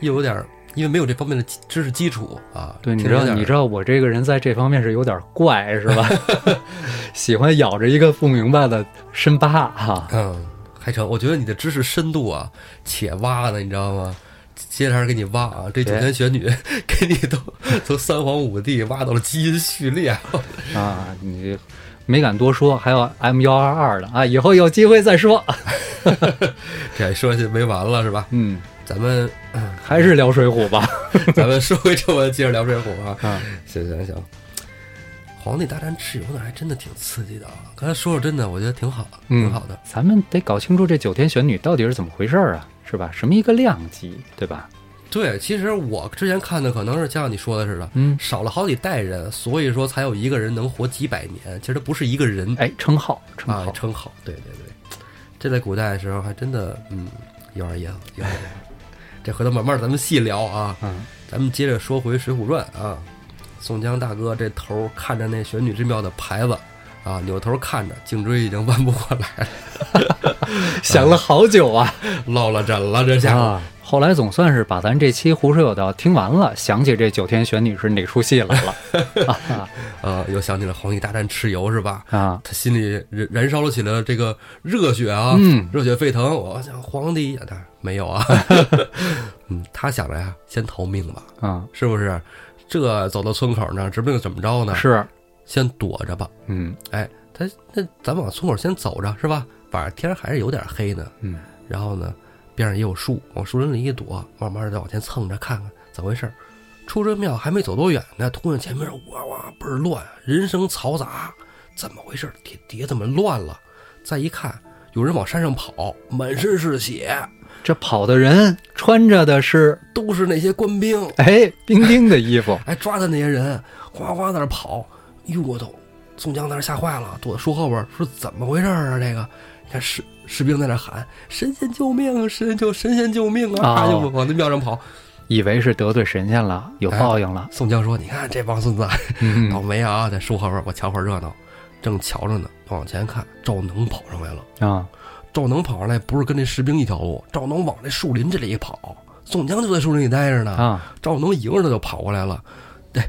又有点儿，因为没有这方面的基知识基础啊。对，你知道，你知道我这个人在这方面是有点怪，是吧？喜欢咬着一个不明白的深疤哈。嗯，还成。我觉得你的知识深度啊，且挖呢，你知道吗？接着还是给你挖啊，这九天玄女 给你都从三皇五帝挖到了基因序列。啊，你没敢多说，还有 M 幺二二的啊，以后有机会再说。这说下去没完了是吧？嗯，咱们嗯还是聊水浒吧。咱们说回正文，接着聊水浒啊。啊，行行行，皇帝大战蚩尤那还真的挺刺激的啊！刚才说说真的，我觉得挺好，嗯挺好的。咱们得搞清楚这九天玄女到底是怎么回事儿啊，是吧？什么一个量级，对吧？对，其实我之前看的可能是像你说的似的，嗯，少了好几代人，所以说才有一个人能活几百年。其实他不是一个人哎，称号，称啊号，，称号。对对对，这在古代的时候还真的，嗯，有点意思，有点意思。这回头慢慢咱们细聊啊。嗯，咱们接着说回《水浒传》啊，宋江大哥这头看着那玄女之庙的牌子啊，扭头看着，颈椎已经弯不过来了，想了好久啊。落了枕了，这下。啊，后来总算是把咱这期胡说有道听完了，想起这九天玄女是哪出戏来了 啊呃，又想起了皇帝大战蚩尤是吧？啊！他心里燃燃烧了起来这个热血啊，嗯热血沸腾。我想皇帝，他没有啊，嗯，他想着呀，先逃命吧，啊，是不是？这走到村口呢，指不定怎么着呢，是，先躲着吧。嗯哎，他那咱往村口先走着是吧？反正天还是有点黑呢。嗯，然后呢，边上也有树，往树林里一躲，慢慢的往前蹭着看看怎么回事儿。出这庙还没走多远呢，突然前面哇哇倍儿乱，人声嘈杂，怎么回事儿？底底下怎么乱了？再一看，有人往山上跑，满身是血，这跑的人穿着的是都是那些官兵。哎兵丁的衣服，哎，抓的那些人哗哗在那跑，哟我都，宋江在那吓坏了，躲在树后边儿说怎么回事啊？这个，你看士士兵在那喊神仙救命，神仙救神仙救命啊！哦就往那庙上跑。以为是得罪神仙了，有报应了。宋江说：“你看这帮孙子嗯倒霉啊，在树后边我瞧会儿热闹。”正瞧着呢，往前看，赵能跑上来了。啊，赵能跑上来不是跟那士兵一条路，赵能往那树林这里一跑，宋江就在树林里待着呢。啊，赵能迎着他就跑过来了。对，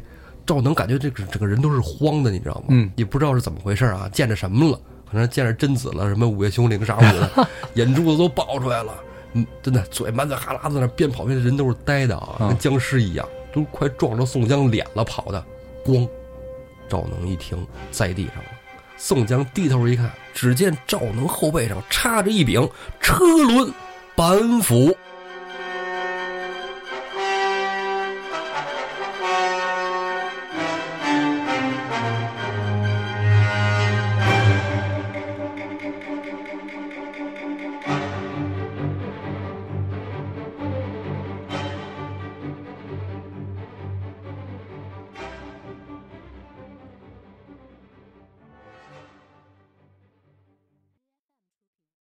赵能感觉这个整个人都是慌的，你知道吗？嗯，也不知道是怎么回事啊，见着什么了？可能见着贞子了，什么午夜凶铃啥舞的，眼珠子都爆出来了。嗯，真的嘴满嘴哈喇子，那边跑边的人都是呆的啊，嗯跟僵尸一样，都快撞着宋江脸了，跑的。咣，赵能一听，在地上了。宋江低头一看，只见赵能后背上插着一柄车轮板斧。